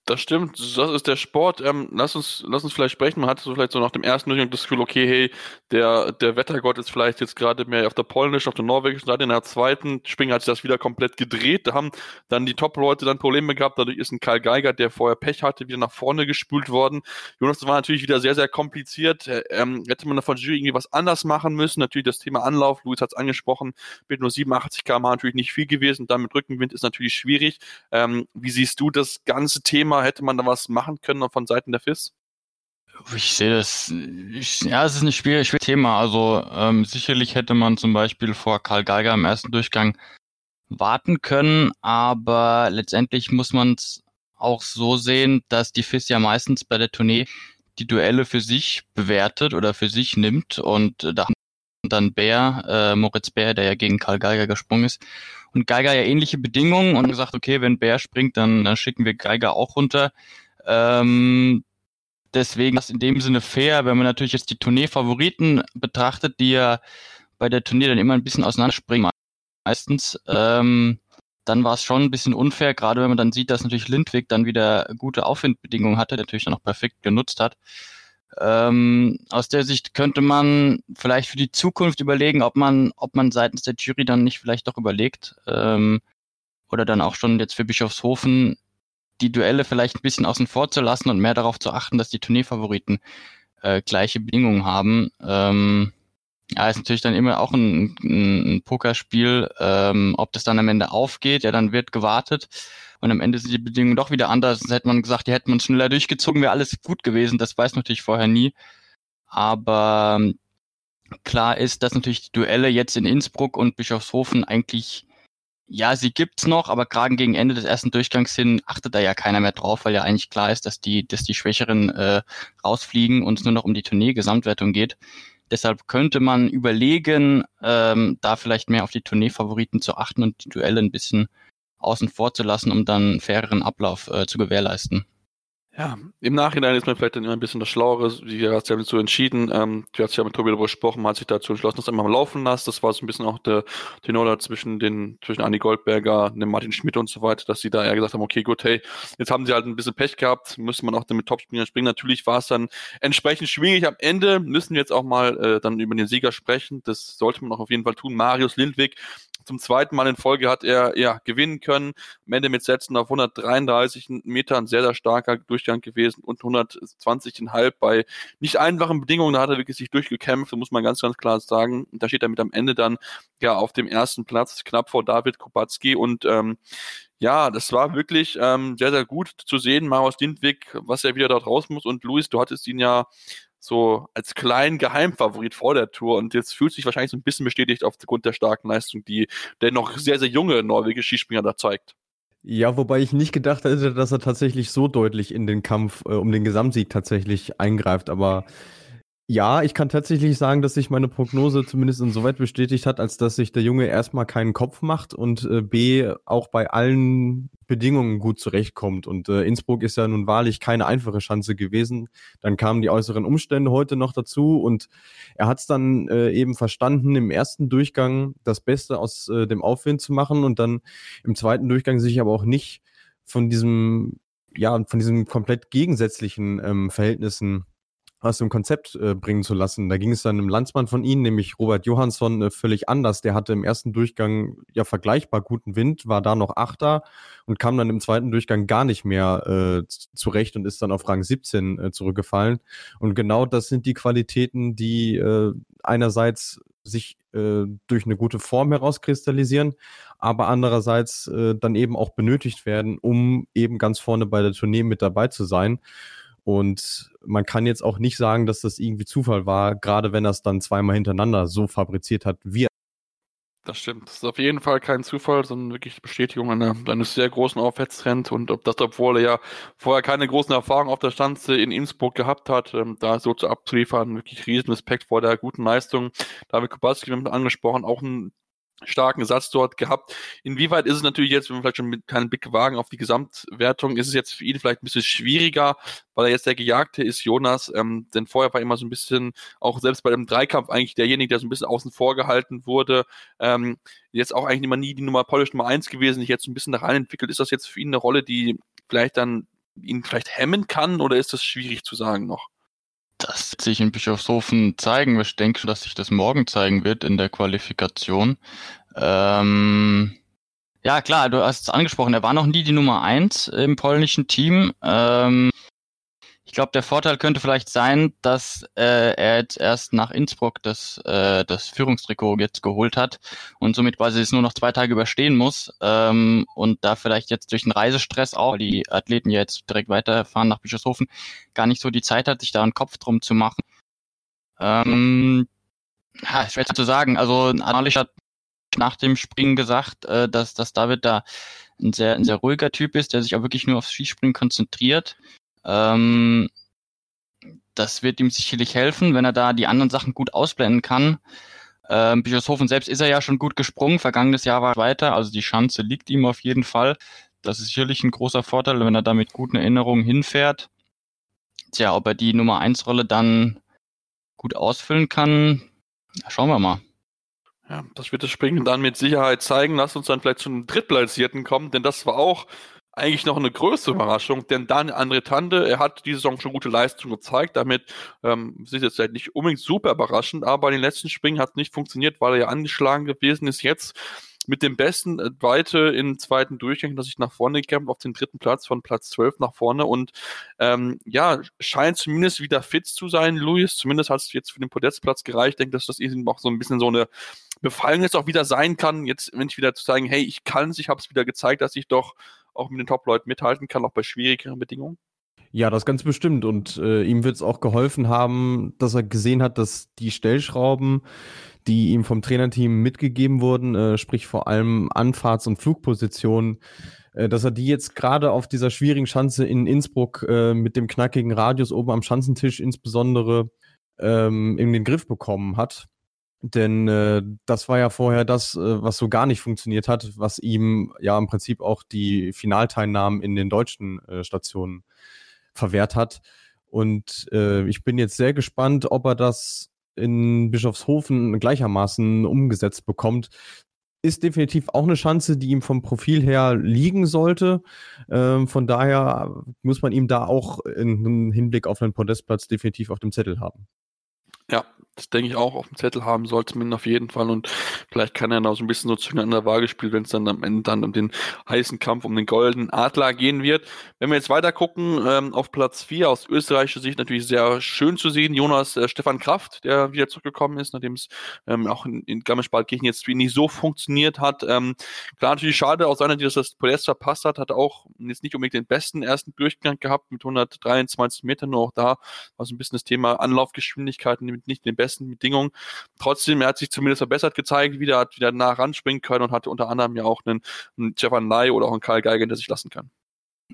Das stimmt, das ist der Sport. Ähm, lass uns, lass uns vielleicht sprechen. Man hatte so vielleicht so nach dem ersten Durchgang das Gefühl, okay, hey, der, der Wettergott ist vielleicht jetzt gerade mehr auf der polnischen, auf der norwegischen Seite. In der zweiten Springen hat sich das wieder komplett gedreht. Da haben dann die Top-Leute dann Probleme gehabt. Dadurch ist ein Karl Geiger, der vorher Pech hatte, wieder nach vorne gespült worden. Jonas, das war natürlich wieder sehr, sehr kompliziert. Äh, ähm, hätte man da von Jury irgendwie was anders machen müssen. Natürlich das Thema Anlauf, Luis hat es angesprochen, mit nur 87 km natürlich nicht viel gewesen. Dann mit Rückenwind ist natürlich schwierig. Ähm, wie siehst du das ganze Thema? Thema? Hätte man da was machen können von Seiten der FIS? Ich sehe das, ich, ja, es ist ein schwieriges Thema. Also ähm, sicherlich hätte man zum Beispiel vor Karl Geiger im ersten Durchgang warten können, aber letztendlich muss man es auch so sehen, dass die FIS ja meistens bei der Tournee die Duelle für sich bewertet oder für sich nimmt und äh, da dann Bär, äh, Moritz Bär, der ja gegen Karl Geiger gesprungen ist. Und Geiger ja ähnliche Bedingungen und gesagt, okay, wenn Bär springt, dann, dann schicken wir Geiger auch runter. Ähm, deswegen ist in dem Sinne fair, wenn man natürlich jetzt die Tournee-Favoriten betrachtet, die ja bei der Tournee dann immer ein bisschen auseinanderspringen meistens. Ähm, dann war es schon ein bisschen unfair, gerade wenn man dann sieht, dass natürlich Lindwig dann wieder gute Aufwindbedingungen hatte, natürlich dann auch perfekt genutzt hat. Ähm, aus der Sicht könnte man vielleicht für die Zukunft überlegen, ob man, ob man seitens der Jury dann nicht vielleicht doch überlegt, ähm, oder dann auch schon jetzt für Bischofshofen die Duelle vielleicht ein bisschen außen vor zu lassen und mehr darauf zu achten, dass die Turnierfavoriten äh, gleiche Bedingungen haben. Ähm, ja, ist natürlich dann immer auch ein, ein, ein Pokerspiel, ähm, ob das dann am Ende aufgeht, ja, dann wird gewartet und am Ende sind die Bedingungen doch wieder anders. Sonst hätte man gesagt, die hätten man schneller durchgezogen, wäre alles gut gewesen. Das weiß natürlich vorher nie. Aber ähm, klar ist, dass natürlich die Duelle jetzt in Innsbruck und Bischofshofen eigentlich, ja, sie gibt's noch, aber gerade gegen Ende des ersten Durchgangs hin achtet da ja keiner mehr drauf, weil ja eigentlich klar ist, dass die, dass die Schwächeren äh, rausfliegen und es nur noch um die Tournee-Gesamtwertung geht. Deshalb könnte man überlegen, ähm, da vielleicht mehr auf die Tourneefavoriten zu achten und die Duelle ein bisschen außen vor zu lassen, um dann einen faireren Ablauf äh, zu gewährleisten. Ja, im Nachhinein ist man vielleicht dann immer ein bisschen das Schlauere. Wie hast ja so entschieden. Ähm, du hast ja mit Tobi darüber gesprochen, man hat sich dazu entschlossen, das einfach mal laufen lässt. Das war so ein bisschen auch der Tenor zwischen den, zwischen Andy Goldberger, dem Martin Schmidt und so weiter, dass sie da eher gesagt haben, okay, gut, hey, jetzt haben sie halt ein bisschen Pech gehabt, müsste man auch dann mit Topspielern springen. Natürlich war es dann entsprechend schwierig. Am Ende müssen wir jetzt auch mal äh, dann über den Sieger sprechen. Das sollte man auch auf jeden Fall tun. Marius Lindwig zum zweiten Mal in Folge hat er ja gewinnen können. Am Ende mit Sätzen auf 133 Metern sehr, sehr starker Durchgang gewesen und 120,5 bei nicht einfachen Bedingungen. Da hat er wirklich sich durchgekämpft, muss man ganz, ganz klar sagen. Da steht er mit am Ende dann ja auf dem ersten Platz, knapp vor David Kubacki und ähm, ja, das war wirklich ähm, sehr, sehr gut zu sehen, Marius Lindwig, was er wieder dort raus muss. Und Luis, du hattest ihn ja so als kleinen Geheimfavorit vor der Tour und jetzt fühlt sich wahrscheinlich so ein bisschen bestätigt aufgrund der starken Leistung, die der noch sehr, sehr junge norwegische Skispringer da zeigt. Ja, wobei ich nicht gedacht hätte, dass er tatsächlich so deutlich in den Kampf äh, um den Gesamtsieg tatsächlich eingreift, aber ja, ich kann tatsächlich sagen, dass sich meine Prognose zumindest insoweit bestätigt hat, als dass sich der Junge erstmal keinen Kopf macht und äh, B auch bei allen Bedingungen gut zurechtkommt. Und äh, Innsbruck ist ja nun wahrlich keine einfache Chance gewesen. Dann kamen die äußeren Umstände heute noch dazu und er hat es dann äh, eben verstanden, im ersten Durchgang das Beste aus äh, dem Aufwind zu machen und dann im zweiten Durchgang sich aber auch nicht von diesem, ja, von diesen komplett gegensätzlichen ähm, Verhältnissen aus dem Konzept äh, bringen zu lassen. Da ging es dann einem Landsmann von Ihnen, nämlich Robert Johansson, äh, völlig anders. Der hatte im ersten Durchgang ja vergleichbar guten Wind, war da noch Achter und kam dann im zweiten Durchgang gar nicht mehr äh, zurecht und ist dann auf Rang 17 äh, zurückgefallen. Und genau das sind die Qualitäten, die äh, einerseits sich äh, durch eine gute Form herauskristallisieren, aber andererseits äh, dann eben auch benötigt werden, um eben ganz vorne bei der Tournee mit dabei zu sein. Und man kann jetzt auch nicht sagen, dass das irgendwie Zufall war, gerade wenn er es dann zweimal hintereinander so fabriziert hat, wie das stimmt. Das ist auf jeden Fall kein Zufall, sondern wirklich Bestätigung einer, eines sehr großen Aufwärtstrends und ob das, obwohl er ja vorher keine großen Erfahrungen auf der Stanze in Innsbruck gehabt hat, ähm, da so zu abzuliefern, wirklich riesen Respekt vor der guten Leistung. David Kubalski, wir haben angesprochen, auch ein starken Satz dort gehabt. Inwieweit ist es natürlich jetzt, wenn wir vielleicht schon mit keinen Blick wagen auf die Gesamtwertung, ist es jetzt für ihn vielleicht ein bisschen schwieriger, weil er jetzt der Gejagte ist, Jonas, ähm, denn vorher war immer so ein bisschen, auch selbst bei dem Dreikampf eigentlich derjenige, der so ein bisschen außen vor gehalten wurde, ähm, jetzt auch eigentlich immer nie die Nummer Polish Nummer eins gewesen, sich jetzt so ein bisschen da rein entwickelt. Ist das jetzt für ihn eine Rolle, die vielleicht dann ihn vielleicht hemmen kann oder ist das schwierig zu sagen noch? Das sich in Bischofshofen zeigen. Ich denke, dass sich das morgen zeigen wird in der Qualifikation. Ähm, ja, klar, du hast es angesprochen. Er war noch nie die Nummer eins im polnischen Team. Ähm, ich glaube, der Vorteil könnte vielleicht sein, dass äh, er jetzt erst nach Innsbruck das, äh, das Führungstrikot jetzt geholt hat und somit quasi es nur noch zwei Tage überstehen muss ähm, und da vielleicht jetzt durch den Reisestress auch, weil die Athleten ja jetzt direkt weiterfahren nach Bischofshofen, gar nicht so die Zeit hat, sich da einen Kopf drum zu machen. Ähm, ja, schwer zu sagen. Also Analisch hat nach dem Springen gesagt, äh, dass, dass David da ein sehr, ein sehr ruhiger Typ ist, der sich auch wirklich nur aufs Skispringen konzentriert. Ähm, das wird ihm sicherlich helfen, wenn er da die anderen Sachen gut ausblenden kann. Ähm, Bischofshofen selbst ist er ja schon gut gesprungen. Vergangenes Jahr war er weiter, also die Chance liegt ihm auf jeden Fall. Das ist sicherlich ein großer Vorteil, wenn er da mit guten Erinnerungen hinfährt. Tja, ob er die Nummer 1 Rolle dann gut ausfüllen kann, schauen wir mal. Ja, das wird das Springen dann mit Sicherheit zeigen. Lass uns dann vielleicht zum Drittplatzierten kommen, denn das war auch eigentlich noch eine größere Überraschung, denn dann André Tande, er hat diese Saison schon gute Leistung gezeigt, damit ähm, ist jetzt halt nicht unbedingt super überraschend, aber bei den letzten Springen hat es nicht funktioniert, weil er ja angeschlagen gewesen ist. Jetzt mit dem besten äh, Weite im zweiten Durchgang, dass ich nach vorne gekämpft auf den dritten Platz von Platz 12 nach vorne und ähm, ja, scheint zumindest wieder fit zu sein, Luis. Zumindest hat es jetzt für den Podestplatz gereicht. Ich denke, dass das eben auch so ein bisschen so eine Befallung jetzt auch wieder sein kann, jetzt wenn ich wieder zu sagen, hey, ich kann es, ich habe es wieder gezeigt, dass ich doch auch mit den Top-Leuten mithalten kann, auch bei schwierigeren Bedingungen? Ja, das ganz bestimmt. Und äh, ihm wird es auch geholfen haben, dass er gesehen hat, dass die Stellschrauben, die ihm vom Trainerteam mitgegeben wurden, äh, sprich vor allem Anfahrts- und Flugpositionen, äh, dass er die jetzt gerade auf dieser schwierigen Schanze in Innsbruck äh, mit dem knackigen Radius oben am Schanzentisch insbesondere ähm, in den Griff bekommen hat. Denn äh, das war ja vorher das, äh, was so gar nicht funktioniert hat, was ihm ja im Prinzip auch die Finalteilnahmen in den deutschen äh, Stationen verwehrt hat. Und äh, ich bin jetzt sehr gespannt, ob er das in Bischofshofen gleichermaßen umgesetzt bekommt. Ist definitiv auch eine Chance, die ihm vom Profil her liegen sollte. Ähm, von daher muss man ihm da auch im Hinblick auf einen Podestplatz definitiv auf dem Zettel haben. Ja, das denke ich auch auf dem Zettel haben sollte man auf jeden Fall und vielleicht kann er noch so ein bisschen so Zünger an der Waage spielen, wenn es dann am Ende dann um den heißen Kampf um den goldenen Adler gehen wird. Wenn wir jetzt weiter gucken, ähm, auf Platz 4 aus österreichischer Sicht natürlich sehr schön zu sehen, Jonas äh, Stefan Kraft, der wieder zurückgekommen ist, nachdem es ähm, auch in, in Garmisch-Partenkirchen jetzt nicht so funktioniert hat. Ähm, klar, natürlich schade aus seiner Sicht, dass das Podest verpasst hat, hat auch jetzt nicht unbedingt den besten ersten Durchgang gehabt mit 123 Metern, nur auch da war so ein bisschen das Thema Anlaufgeschwindigkeiten nicht den besten Bedingungen. Trotzdem, er hat sich zumindest verbessert gezeigt, wieder hat wieder nah ranspringen können und hatte unter anderem ja auch einen, einen Stefan Ney oder auch einen Karl Geigen, der sich lassen kann.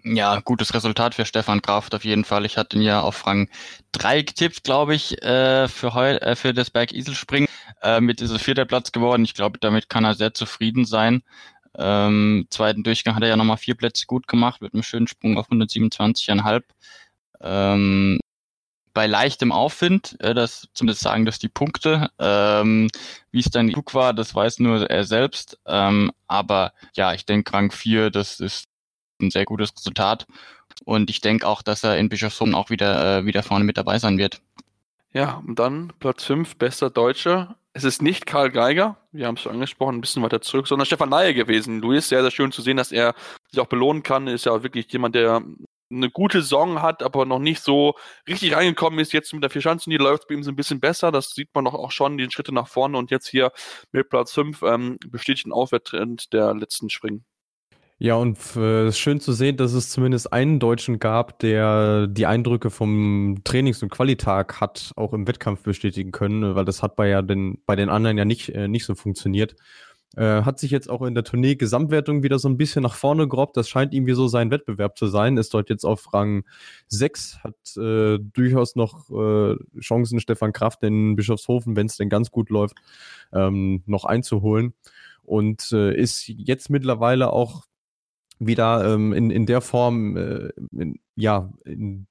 Ja, gutes Resultat für Stefan Kraft auf jeden Fall. Ich hatte ihn ja auf Rang 3 getippt, glaube ich, äh, für, heu äh, für das Berg Iselspringen. Äh, mit es vierter Platz geworden. Ich glaube, damit kann er sehr zufrieden sein. Ähm, zweiten Durchgang hat er ja nochmal vier Plätze gut gemacht mit einem schönen Sprung auf 127,5. Ähm, bei leichtem Aufwind, äh, das zumindest sagen das die Punkte. Ähm, Wie es dann klug war, das weiß nur er selbst. Ähm, aber ja, ich denke, Rang 4, das ist ein sehr gutes Resultat. Und ich denke auch, dass er in Bischofshofen auch wieder, äh, wieder vorne mit dabei sein wird. Ja, und dann Platz 5, bester Deutscher. Es ist nicht Karl Geiger, wir haben es schon angesprochen, ein bisschen weiter zurück, sondern Stefan Neier gewesen. Luis, sehr, sehr schön zu sehen, dass er sich auch belohnen kann. Ist ja wirklich jemand, der eine gute Saison hat, aber noch nicht so richtig reingekommen ist. Jetzt mit der Vierschanzen, die läuft bei ihm so ein bisschen besser. Das sieht man doch auch schon, die Schritte nach vorne. Und jetzt hier mit Platz 5 ähm, bestätigt ein Aufwärtstrend der letzten Springen. Ja, und äh, schön zu sehen, dass es zumindest einen Deutschen gab, der die Eindrücke vom Trainings- und Qualitag hat auch im Wettkampf bestätigen können, weil das hat bei ja den, bei den anderen ja nicht, äh, nicht so funktioniert. Äh, hat sich jetzt auch in der Tournee-Gesamtwertung wieder so ein bisschen nach vorne gerobbt. Das scheint irgendwie so sein Wettbewerb zu sein. Ist dort jetzt auf Rang 6, hat äh, durchaus noch äh, Chancen, Stefan Kraft in Bischofshofen, wenn es denn ganz gut läuft, ähm, noch einzuholen. Und äh, ist jetzt mittlerweile auch wieder ähm, in, in der Form, äh, in, ja, in,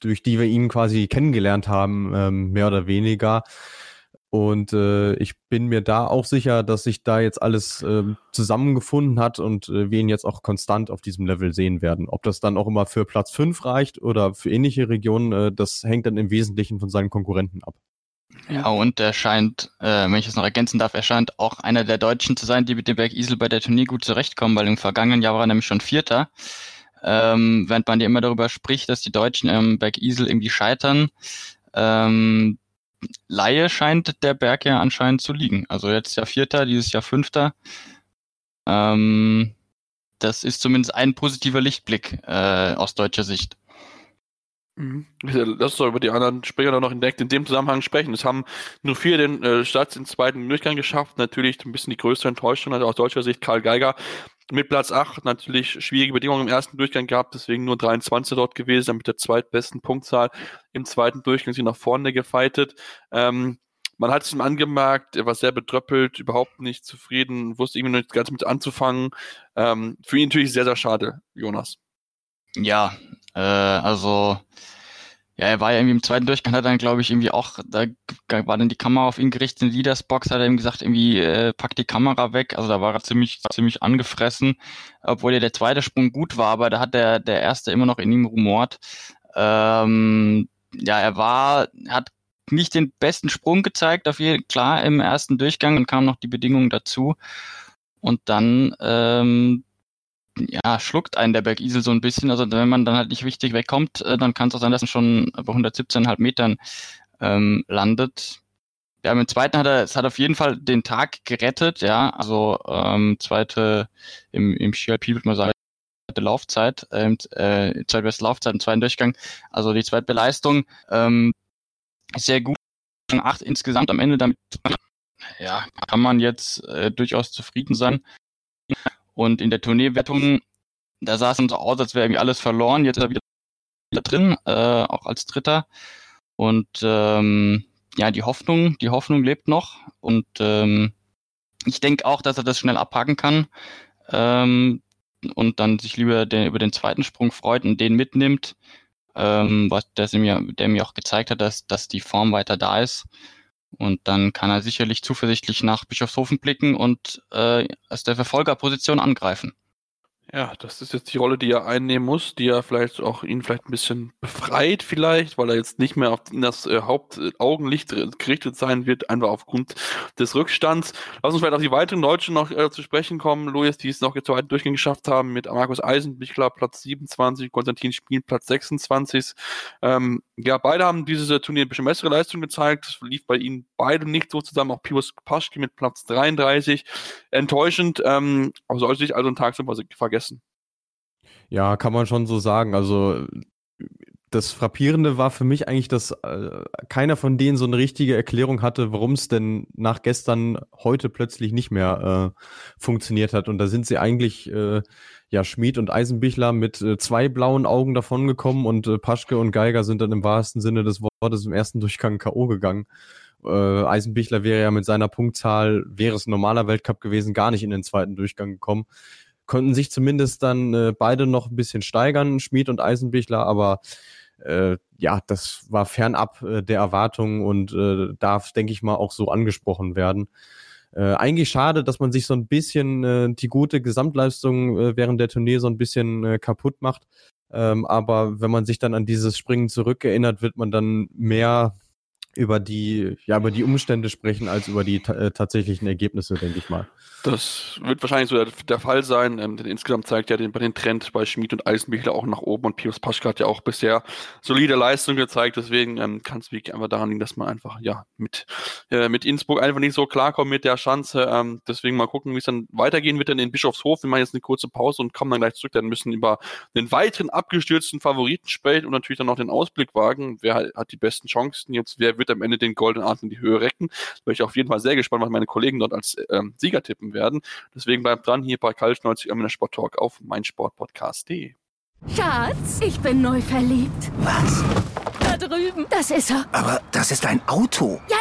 durch die wir ihn quasi kennengelernt haben, ähm, mehr oder weniger. Und äh, ich bin mir da auch sicher, dass sich da jetzt alles äh, zusammengefunden hat und äh, wir ihn jetzt auch konstant auf diesem Level sehen werden. Ob das dann auch immer für Platz 5 reicht oder für ähnliche Regionen, äh, das hängt dann im Wesentlichen von seinen Konkurrenten ab. Ja, und er scheint, äh, wenn ich es noch ergänzen darf, er scheint auch einer der Deutschen zu sein, die mit dem Berg Isel bei der Tournee gut zurechtkommen, weil im vergangenen Jahr war er nämlich schon Vierter. Ähm, während man ja immer darüber spricht, dass die Deutschen im Berg Isel irgendwie scheitern, ähm, Laie scheint der Berg ja anscheinend zu liegen. Also jetzt ja Vierter, dieses Jahr Fünfter. Ähm, das ist zumindest ein positiver Lichtblick äh, aus deutscher Sicht. Mhm. Lass uns doch über die anderen Springer noch entdeckt in dem Zusammenhang sprechen. Es haben nur vier den äh, Start im zweiten Durchgang geschafft. Natürlich ein bisschen die größte Enttäuschung also aus deutscher Sicht Karl Geiger mit Platz 8 natürlich schwierige Bedingungen im ersten Durchgang gehabt, deswegen nur 23 dort gewesen, mit der zweitbesten Punktzahl im zweiten Durchgang sie nach vorne gefeitet. Ähm, man hat es ihm angemerkt, er war sehr betröppelt, überhaupt nicht zufrieden, wusste irgendwie noch nicht ganz mit anzufangen. Ähm, für ihn natürlich sehr, sehr schade, Jonas. Ja, äh, also ja, er war ja irgendwie im zweiten Durchgang, hat dann, glaube ich, irgendwie auch, da war dann die Kamera auf ihn gerichtet, in Leaders Box hat er ihm gesagt, irgendwie, äh, pack die Kamera weg. Also da war er ziemlich, ziemlich angefressen, obwohl ja der zweite Sprung gut war, aber da hat der, der erste immer noch in ihm rumort. Ähm, ja, er war, hat nicht den besten Sprung gezeigt, auf jeden klar im ersten Durchgang, dann kamen noch die Bedingungen dazu. Und dann ähm, ja, schluckt einen der Bergisel so ein bisschen. Also wenn man dann halt nicht richtig wegkommt, äh, dann kann es auch sein, dass man schon bei 117,5 Metern ähm, landet. Ja, im zweiten hat er, es hat auf jeden Fall den Tag gerettet, ja. Also ähm, zweite im, im GLP würde man sagen, zweite Laufzeit, ähm, äh, zweitbeste Laufzeit im zweiten Durchgang. Also die zweite Leistung ähm, sehr gut. Acht insgesamt am Ende damit ja, kann man jetzt äh, durchaus zufrieden sein. Und in der Tourneewertung, da sah es dann so aus, als wäre irgendwie alles verloren. Jetzt ist er wieder drin, äh, auch als Dritter. Und ähm, ja, die Hoffnung, die Hoffnung lebt noch. Und ähm, ich denke auch, dass er das schnell abhaken kann. Ähm, und dann sich lieber den, über den zweiten Sprung freut und den mitnimmt, ähm, was der mir, der mir auch gezeigt hat, dass, dass die Form weiter da ist. Und dann kann er sicherlich zuversichtlich nach Bischofshofen blicken und äh, aus der Verfolgerposition angreifen. Ja, das ist jetzt die Rolle, die er einnehmen muss, die er vielleicht auch ihn vielleicht ein bisschen befreit vielleicht, weil er jetzt nicht mehr auf das äh, Hauptaugenlicht gerichtet sein wird, einfach aufgrund des Rückstands. Lass uns vielleicht auf die weiteren Deutschen noch äh, zu sprechen kommen, Luis, die es noch jetzt zweiten Durchgang geschafft haben, mit Markus Eisenbichler Platz 27, Konstantin Spiel Platz 26. Ähm, ja, beide haben dieses Turnier ein bisschen bessere Leistung gezeigt. Es lief bei ihnen beide nicht so zusammen. Auch Pius Paschke mit Platz 33. Enttäuschend, ähm, aber sollte sich also ein Tag so vergessen. Ja, kann man schon so sagen. Also das Frappierende war für mich eigentlich, dass äh, keiner von denen so eine richtige Erklärung hatte, warum es denn nach gestern heute plötzlich nicht mehr äh, funktioniert hat. Und da sind sie eigentlich äh, ja, Schmid und Eisenbichler mit äh, zwei blauen Augen davongekommen und äh, Paschke und Geiger sind dann im wahrsten Sinne des Wortes im ersten Durchgang K.O. gegangen. Äh, Eisenbichler wäre ja mit seiner Punktzahl, wäre es ein normaler Weltcup gewesen, gar nicht in den zweiten Durchgang gekommen. Konnten sich zumindest dann äh, beide noch ein bisschen steigern, Schmid und Eisenbichler, aber äh, ja, das war fernab äh, der Erwartungen und äh, darf, denke ich mal, auch so angesprochen werden. Äh, eigentlich schade, dass man sich so ein bisschen äh, die gute Gesamtleistung äh, während der Tournee so ein bisschen äh, kaputt macht. Ähm, aber wenn man sich dann an dieses Springen zurückerinnert, wird man dann mehr über die, ja, über die Umstände sprechen als über die äh, tatsächlichen Ergebnisse, denke ich mal. Das wird wahrscheinlich so der, der Fall sein, ähm, denn insgesamt zeigt ja den, den Trend bei Schmid und Eisenbichler auch nach oben. Und Pius Paschke hat ja auch bisher solide Leistung gezeigt, deswegen ähm, kann es wirklich einfach daran liegen, dass man einfach, ja, mit, äh, mit Innsbruck einfach nicht so klarkommt mit der Chance, ähm, deswegen mal gucken, wie es dann weitergehen wird. Dann in Bischofshof, wir machen jetzt eine kurze Pause und kommen dann gleich zurück, dann müssen über den weiteren abgestürzten Favoriten sprechen und natürlich dann noch den Ausblick wagen, wer hat die besten Chancen? Jetzt, wer wird am Ende den goldenen Arzt in die Höhe recken, da bin ich auf jeden Fall sehr gespannt, was meine Kollegen dort als ähm, Sieger tippen werden. Deswegen bleibt dran hier bei Kalt 90 der Sport Talk auf meinsportpodcast.de. Schatz, ich bin neu verliebt. Was? Da drüben. Das ist er. Aber das ist ein Auto. Ja,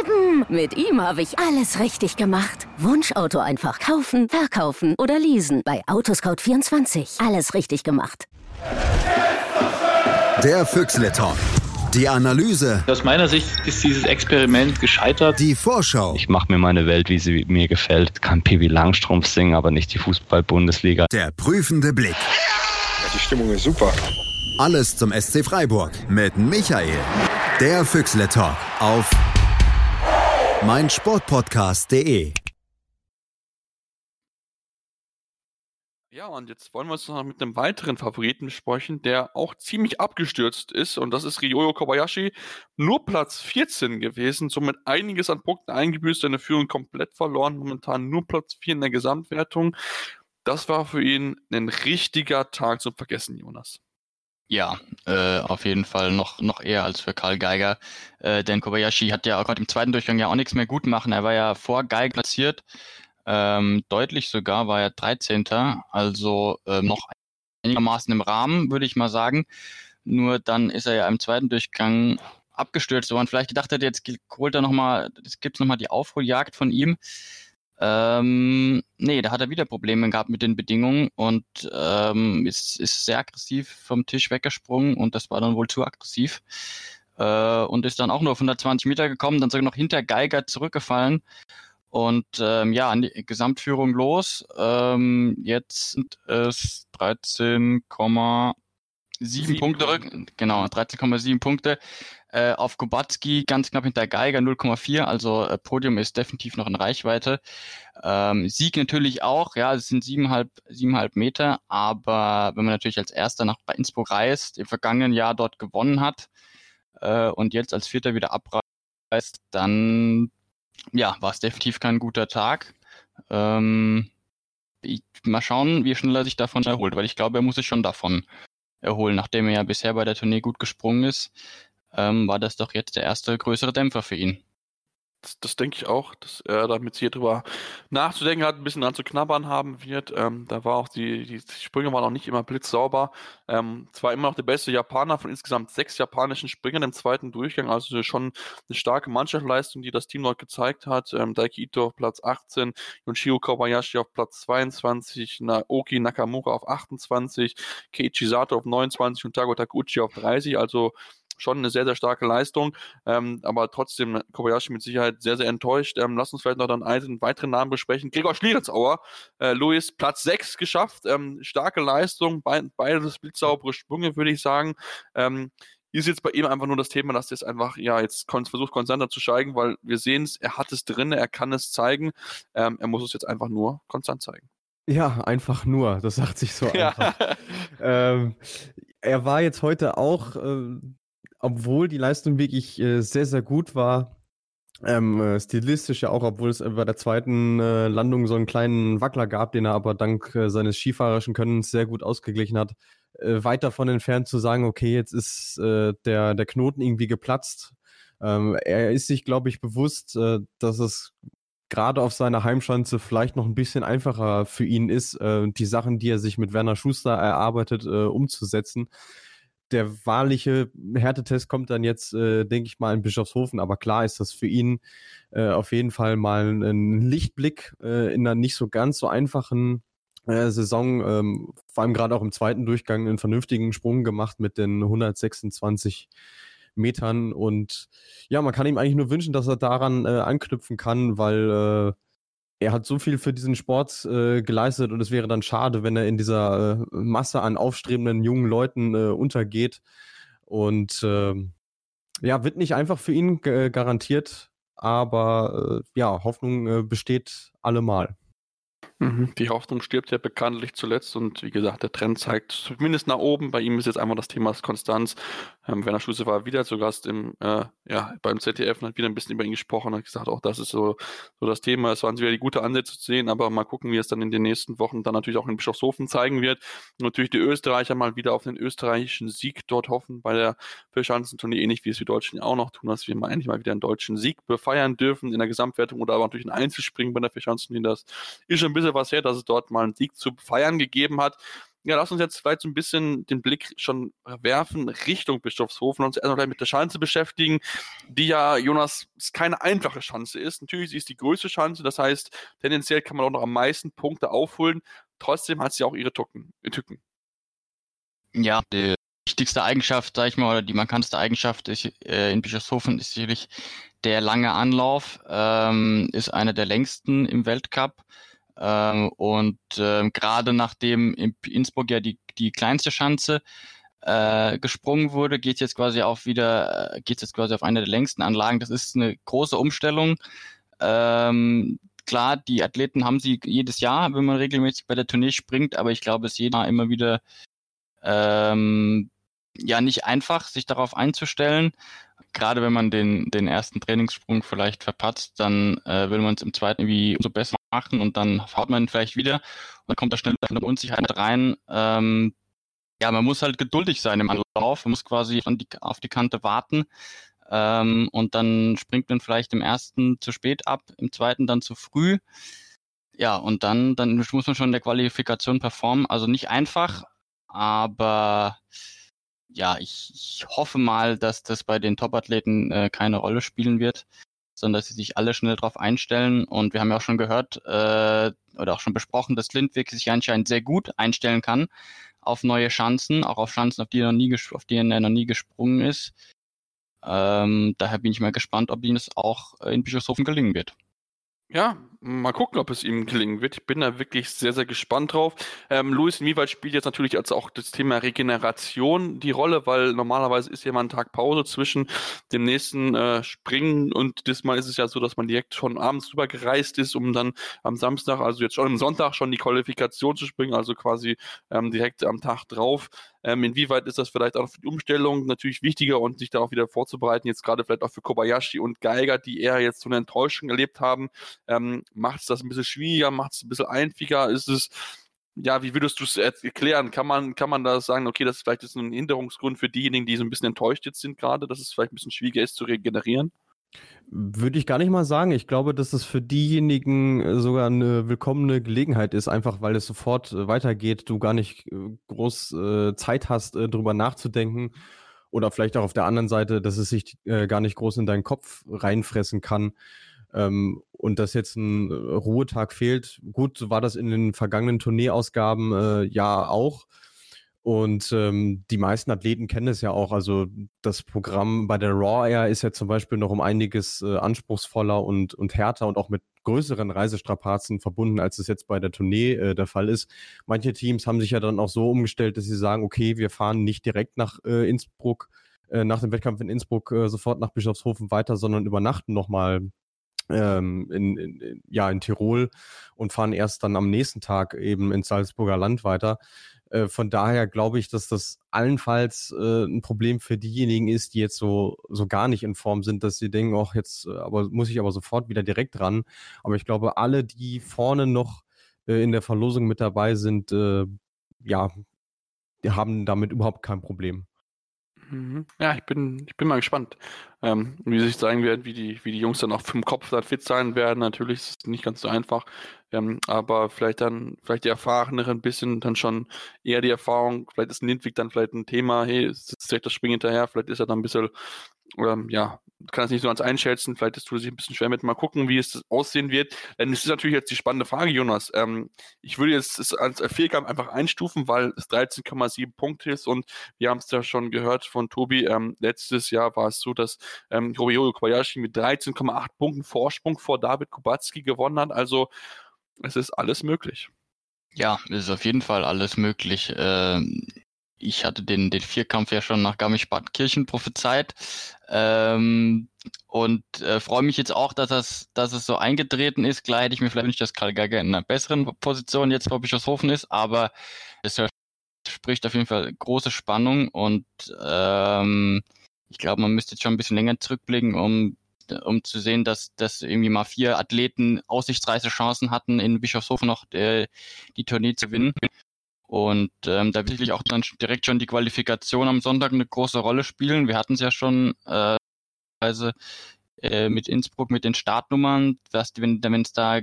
eben. Mit ihm habe ich alles richtig gemacht. Wunschauto einfach kaufen, verkaufen oder leasen. Bei Autoscout24. Alles richtig gemacht. Der Füchsle Talk. Die Analyse. Aus meiner Sicht ist dieses Experiment gescheitert. Die Vorschau. Ich mache mir meine Welt, wie sie mir gefällt. Kann Piwi Langstrumpf singen, aber nicht die Fußball-Bundesliga. Der prüfende Blick. Ja, die Stimmung ist super. Alles zum SC Freiburg mit Michael. Der Füchsle Talk auf meinsportpodcast.de. Ja, und jetzt wollen wir uns noch mit einem weiteren Favoriten besprechen, der auch ziemlich abgestürzt ist. Und das ist Ryoyo Kobayashi. Nur Platz 14 gewesen, somit einiges an Punkten eingebüßt, seine Führung komplett verloren. Momentan nur Platz 4 in der Gesamtwertung. Das war für ihn ein richtiger Tag zum Vergessen, Jonas. Ja, äh, auf jeden Fall noch, noch eher als für Karl Geiger. Äh, denn Kobayashi hat ja auch gerade im zweiten Durchgang ja auch nichts mehr gut machen. Er war ja vor Geiger platziert ähm, deutlich sogar war er 13. Also äh, noch einigermaßen im Rahmen, würde ich mal sagen. Nur dann ist er ja im zweiten Durchgang abgestürzt, wo man vielleicht gedacht hätte, jetzt holt er nochmal, es gibt nochmal die Aufholjagd von ihm. Ähm, nee, da hat er wieder Probleme gehabt mit den Bedingungen und ähm, ist, ist sehr aggressiv vom Tisch weggesprungen und das war dann wohl zu aggressiv. Äh, und ist dann auch nur auf 120 Meter gekommen, dann sogar noch hinter Geiger zurückgefallen und ähm, ja, an die Gesamtführung los. Ähm, jetzt sind es 13,7 Punkte. Genau, 13,7 Punkte. Äh, auf Kubacki ganz knapp hinter Geiger 0,4. Also äh, Podium ist definitiv noch in Reichweite. Ähm, Sieg natürlich auch. Ja, es sind siebeneinhalb, siebeneinhalb Meter. Aber wenn man natürlich als Erster nach Innsbruck reist, im vergangenen Jahr dort gewonnen hat äh, und jetzt als Vierter wieder abreist, dann ja, war es definitiv kein guter Tag. Ähm, ich, mal schauen, wie schnell er sich davon erholt, weil ich glaube, er muss sich schon davon erholen. Nachdem er ja bisher bei der Tournee gut gesprungen ist, ähm, war das doch jetzt der erste größere Dämpfer für ihn. Das, das denke ich auch, dass er damit hier drüber nachzudenken hat, ein bisschen dran zu knabbern haben wird. Ähm, da war auch die, die Sprünge waren auch nicht immer blitzsauber. Ähm, zwar immer noch der beste Japaner von insgesamt sechs japanischen Springern im zweiten Durchgang, also schon eine starke Mannschaftsleistung, die das Team dort gezeigt hat. Ähm, Daiki Ito auf Platz 18, Yonshiro Kobayashi auf Platz 22, Naoki Nakamura auf 28, Keiichi Sato auf 29 und Tago Taguchi auf 30, also schon eine sehr, sehr starke Leistung. Ähm, aber trotzdem Kobayashi mit Sicherheit sehr, sehr enttäuscht. Ähm, lass uns vielleicht noch dann einen weiteren Namen besprechen. Gregor Schlieretzauer, äh, Luis, Platz 6 geschafft. Ähm, starke Leistung, be beides blitzsaubere Sprünge, würde ich sagen. Ähm, ist jetzt bei ihm einfach nur das Thema, dass er es einfach, ja, jetzt versucht konstanter zu steigen, weil wir sehen es, er hat es drin, er kann es zeigen. Ähm, er muss es jetzt einfach nur konstant zeigen. Ja, einfach nur. Das sagt sich so einfach. ähm, er war jetzt heute auch äh, obwohl die Leistung wirklich äh, sehr, sehr gut war, ähm, äh, stilistisch ja auch, obwohl es bei der zweiten äh, Landung so einen kleinen Wackler gab, den er aber dank äh, seines skifahrerischen Könnens sehr gut ausgeglichen hat, äh, weit davon entfernt zu sagen, okay, jetzt ist äh, der, der Knoten irgendwie geplatzt. Ähm, er ist sich, glaube ich, bewusst, äh, dass es gerade auf seiner Heimschanze vielleicht noch ein bisschen einfacher für ihn ist, die Sachen, die er sich mit Werner Schuster erarbeitet, umzusetzen der wahrliche Härtetest kommt dann jetzt, äh, denke ich mal, in Bischofshofen. Aber klar ist das für ihn äh, auf jeden Fall mal ein Lichtblick äh, in einer nicht so ganz so einfachen äh, Saison. Ähm, vor allem gerade auch im zweiten Durchgang einen vernünftigen Sprung gemacht mit den 126 Metern. Und ja, man kann ihm eigentlich nur wünschen, dass er daran äh, anknüpfen kann, weil äh, er hat so viel für diesen Sport äh, geleistet und es wäre dann schade, wenn er in dieser äh, Masse an aufstrebenden jungen Leuten äh, untergeht. Und äh, ja, wird nicht einfach für ihn garantiert, aber äh, ja, Hoffnung äh, besteht allemal. Mhm. Die Hoffnung stirbt ja bekanntlich zuletzt und wie gesagt, der Trend zeigt zumindest nach oben. Bei ihm ist jetzt einfach das Thema Konstanz. Ähm, Werner Schulze war wieder zu Gast im, äh, ja, beim ZDF und hat wieder ein bisschen über ihn gesprochen und hat gesagt, auch das ist so, so das Thema. Es waren wieder die gute Ansätze zu sehen, aber mal gucken, wie es dann in den nächsten Wochen dann natürlich auch in Bischofshofen zeigen wird. Und natürlich die Österreicher mal wieder auf den österreichischen Sieg dort hoffen bei der Verschanzentournee, ähnlich wie es die Deutschen auch noch tun, dass wir mal endlich mal wieder einen deutschen Sieg befeiern dürfen in der Gesamtwertung oder aber natürlich ein Einzelspringen bei der Verschanzentournee. Das ist schon ein bisschen was her, dass es dort mal einen Sieg zu feiern gegeben hat. Ja, lass uns jetzt vielleicht so ein bisschen den Blick schon werfen Richtung Bischofshofen und uns erstmal mit der Schanze beschäftigen, die ja, Jonas, keine einfache Schanze ist. Natürlich sie ist die größte Schanze, das heißt, tendenziell kann man auch noch am meisten Punkte aufholen. Trotzdem hat sie auch ihre Tücken. Tücken. Ja, die wichtigste Eigenschaft, sag ich mal, oder die markanteste Eigenschaft ist, äh, in Bischofshofen ist sicherlich der lange Anlauf, ähm, ist einer der längsten im Weltcup. Ähm, und ähm, gerade nachdem in Innsbruck ja die, die kleinste Schanze äh, gesprungen wurde, geht jetzt quasi auch wieder, äh, geht jetzt quasi auf eine der längsten Anlagen. Das ist eine große Umstellung. Ähm, klar, die Athleten haben sie jedes Jahr, wenn man regelmäßig bei der Tournee springt, aber ich glaube, es ist jedes Jahr immer wieder ähm, ja nicht einfach, sich darauf einzustellen. Gerade wenn man den, den ersten Trainingssprung vielleicht verpatzt, dann äh, will man es im zweiten irgendwie umso besser machen und dann haut man vielleicht wieder und dann kommt da schnell eine Unsicherheit rein. Ähm, ja, man muss halt geduldig sein im Anlauf, man muss quasi die, auf die Kante warten ähm, und dann springt man vielleicht im ersten zu spät ab, im zweiten dann zu früh. Ja, und dann, dann muss man schon in der Qualifikation performen. Also nicht einfach, aber ja, ich, ich hoffe mal, dass das bei den Top-Athleten äh, keine Rolle spielen wird, sondern dass sie sich alle schnell darauf einstellen. Und wir haben ja auch schon gehört äh, oder auch schon besprochen, dass Lindwig sich anscheinend sehr gut einstellen kann auf neue Chancen, auch auf Chancen, auf die er noch nie, auf die er noch nie gesprungen ist. Ähm, daher bin ich mal gespannt, ob ihnen das auch in Bischofshofen gelingen wird. Ja, mal gucken, ob es ihm gelingen wird. Ich bin da wirklich sehr, sehr gespannt drauf. Ähm, Luis, inwieweit spielt jetzt natürlich als auch das Thema Regeneration die Rolle, weil normalerweise ist ja mal ein Tag Pause zwischen dem nächsten äh, Springen und diesmal ist es ja so, dass man direkt schon abends drüber gereist ist, um dann am Samstag, also jetzt schon am Sonntag schon die Qualifikation zu springen, also quasi ähm, direkt am Tag drauf. Ähm, inwieweit ist das vielleicht auch für die Umstellung natürlich wichtiger und sich darauf wieder vorzubereiten, jetzt gerade vielleicht auch für Kobayashi und Geiger, die eher jetzt so eine Enttäuschung erlebt haben, ähm, macht es das ein bisschen schwieriger, macht es ein bisschen einfacher, ist es ja, wie würdest du es erklären? Kann man, kann man da sagen, okay, das ist vielleicht jetzt ein Hinderungsgrund für diejenigen, die so ein bisschen enttäuscht jetzt sind gerade, dass es vielleicht ein bisschen schwieriger ist zu regenerieren? Würde ich gar nicht mal sagen. Ich glaube, dass es für diejenigen äh, sogar eine willkommene Gelegenheit ist, einfach weil es sofort äh, weitergeht, du gar nicht äh, groß Zeit hast, drüber nachzudenken. Oder vielleicht auch auf der anderen Seite, dass es sich gar nicht groß in deinen Kopf reinfressen kann. Ähm, und dass jetzt ein Ruhetag fehlt. Gut, so war das in den vergangenen Tourneeausgaben äh, ja auch. Und ähm, die meisten Athleten kennen es ja auch. Also das Programm bei der Raw Air ist ja zum Beispiel noch um einiges äh, anspruchsvoller und, und härter und auch mit größeren Reisestrapazen verbunden, als es jetzt bei der Tournee äh, der Fall ist. Manche Teams haben sich ja dann auch so umgestellt, dass sie sagen, okay, wir fahren nicht direkt nach äh, Innsbruck, äh, nach dem Wettkampf in Innsbruck äh, sofort nach Bischofshofen weiter, sondern übernachten nochmal ähm, in, in, ja, in Tirol und fahren erst dann am nächsten Tag eben ins Salzburger Land weiter. Äh, von daher glaube ich, dass das allenfalls äh, ein Problem für diejenigen ist, die jetzt so, so gar nicht in Form sind, dass sie denken, auch jetzt, äh, aber muss ich aber sofort wieder direkt ran. Aber ich glaube, alle, die vorne noch äh, in der Verlosung mit dabei sind, äh, ja, haben damit überhaupt kein Problem. Mhm. Ja, ich bin, ich bin mal gespannt, ähm, wie sich zeigen wird, wie die, wie die Jungs dann auch vom Kopf da fit sein werden. Natürlich ist es nicht ganz so einfach, ähm, aber vielleicht dann, vielleicht die Erfahreneren ein bisschen dann schon eher die Erfahrung, vielleicht ist Lindwig dann vielleicht ein Thema, hey, sitzt direkt das Springen hinterher, vielleicht ist er dann ein bisschen, ähm, ja, kann es nicht so ganz einschätzen, vielleicht ist du sich ein bisschen schwer mit, mal gucken, wie es aussehen wird. Denn es ist natürlich jetzt die spannende Frage, Jonas. Ähm, ich würde jetzt es als Fehlkampf einfach einstufen, weil es 13,7 Punkte ist und wir haben es ja schon gehört von Tobi, ähm, letztes Jahr war es so, dass ähm, Kobayashi mit 13,8 Punkten Vorsprung vor David Kubacki gewonnen hat. Also es ist alles möglich. Ja, es ist auf jeden Fall alles möglich. Ähm, ich hatte den, den Vierkampf ja schon nach Garmisch-Partenkirchen prophezeit ähm, und äh, freue mich jetzt auch, dass das, dass es so eingetreten ist. Klar hätte ich mir vielleicht nicht, dass Karl Geiger in einer besseren Position jetzt vor Bischofshofen ist, aber es spricht auf jeden Fall große Spannung und ähm, ich glaube, man müsste jetzt schon ein bisschen länger zurückblicken, um um zu sehen, dass, dass irgendwie mal vier Athleten aussichtsreiche Chancen hatten, in Bischofshofen noch der, die Tournee zu gewinnen. Und ähm, da wird sicherlich auch dann direkt schon die Qualifikation am Sonntag eine große Rolle spielen. Wir hatten es ja schon äh, also, äh, mit Innsbruck mit den Startnummern, dass wenn es da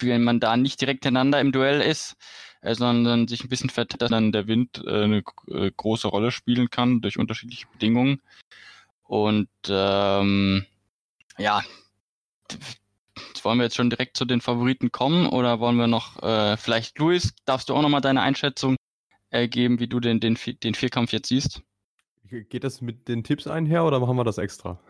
wenn man da nicht direkt hintereinander im Duell ist, äh, sondern sich ein bisschen verteilt, dass dann der Wind äh, eine äh, große Rolle spielen kann durch unterschiedliche Bedingungen. Und ähm, ja, wollen wir jetzt schon direkt zu den Favoriten kommen oder wollen wir noch, äh, vielleicht Luis, darfst du auch nochmal deine Einschätzung äh, geben, wie du den, den, den Vierkampf jetzt siehst? Geht das mit den Tipps einher oder machen wir das extra?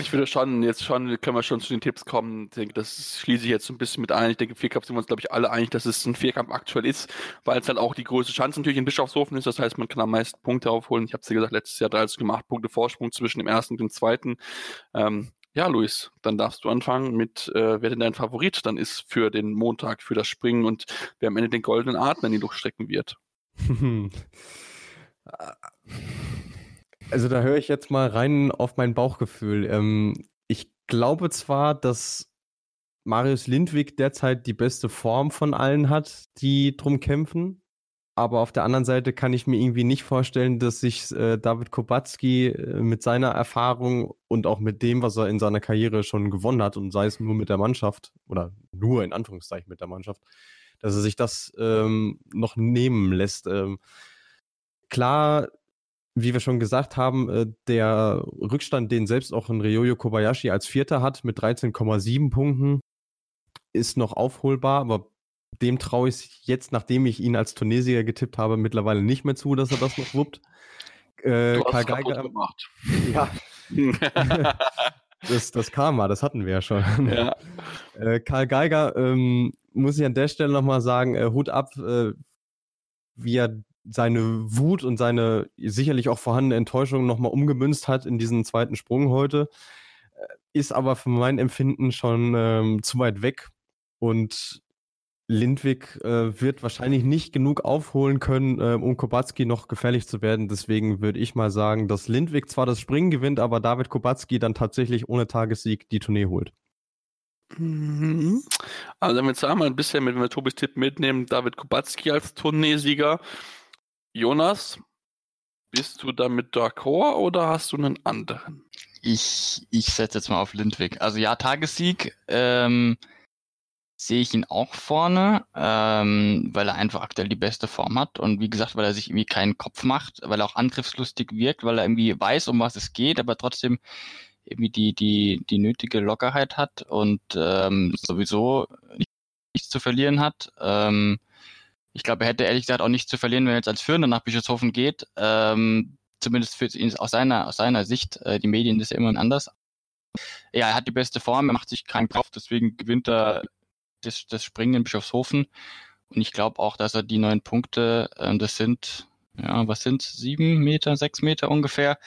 Ich würde schon, jetzt schon, können wir schon zu den Tipps kommen. Ich denke, das schließe ich jetzt so ein bisschen mit ein. Ich denke, Vierkampf sind wir uns, glaube ich, alle einig, dass es ein Vierkampf aktuell ist, weil es dann auch die größte Chance natürlich in Bischofshofen ist. Das heißt, man kann am meisten Punkte aufholen. Ich habe es ja gesagt, letztes Jahr 30,8 Punkte Vorsprung zwischen dem ersten und dem zweiten. Ähm, ja, Luis, dann darfst du anfangen mit, äh, wer denn dein Favorit dann ist für den Montag, für das Springen und wer am Ende den goldenen Adler in die Luft strecken wird. Also da höre ich jetzt mal rein auf mein Bauchgefühl. Ähm, ich glaube zwar, dass Marius Lindwig derzeit die beste Form von allen hat, die drum kämpfen. Aber auf der anderen Seite kann ich mir irgendwie nicht vorstellen, dass sich äh, David Kubacki äh, mit seiner Erfahrung und auch mit dem, was er in seiner Karriere schon gewonnen hat, und sei es nur mit der Mannschaft oder nur in Anführungszeichen mit der Mannschaft, dass er sich das ähm, noch nehmen lässt. Ähm, klar, wie wir schon gesagt haben, äh, der Rückstand, den selbst auch ein Ryoyo Kobayashi als Vierter hat mit 13,7 Punkten, ist noch aufholbar, aber dem traue ich jetzt, nachdem ich ihn als Tunesier getippt habe, mittlerweile nicht mehr zu, dass er das noch wuppt. Äh, Karl Geiger gemacht. Ja. das, das Karma, das hatten wir ja schon. Ja. Äh, Karl Geiger ähm, muss ich an der Stelle nochmal sagen, äh, Hut ab, äh, wie er seine Wut und seine sicherlich auch vorhandene Enttäuschung nochmal umgemünzt hat in diesen zweiten Sprung heute. Äh, ist aber für mein Empfinden schon ähm, zu weit weg. Und Lindwig äh, wird wahrscheinlich nicht genug aufholen können, äh, um Kubacki noch gefährlich zu werden. Deswegen würde ich mal sagen, dass Lindwig zwar das Springen gewinnt, aber David Kubacki dann tatsächlich ohne Tagessieg die Tournee holt. Mhm. Also wenn wir jetzt einmal ein bisschen mit, wenn wir Tobis Tipp mitnehmen, David Kubacki als Tourneesieger. Jonas, bist du damit d'accord oder hast du einen anderen? Ich, ich setze jetzt mal auf Lindwig. Also ja, Tagessieg ähm, sehe ich ihn auch vorne, ähm, weil er einfach aktuell die beste Form hat und wie gesagt, weil er sich irgendwie keinen Kopf macht, weil er auch angriffslustig wirkt, weil er irgendwie weiß, um was es geht, aber trotzdem irgendwie die, die, die nötige Lockerheit hat und ähm, sowieso nichts zu verlieren hat. Ähm, ich glaube, er hätte ehrlich gesagt auch nichts zu verlieren, wenn er jetzt als Führender nach Bischofshofen geht. Ähm, zumindest für ihn aus seiner, aus seiner Sicht. Äh, die Medien ist ja immer anders. Ja, er hat die beste Form, er macht sich keinen Kopf, deswegen gewinnt er das, das Springen in Bischofshofen. Und ich glaube auch, dass er die neun Punkte, äh, das sind, ja, was sind sieben Meter, sechs Meter ungefähr,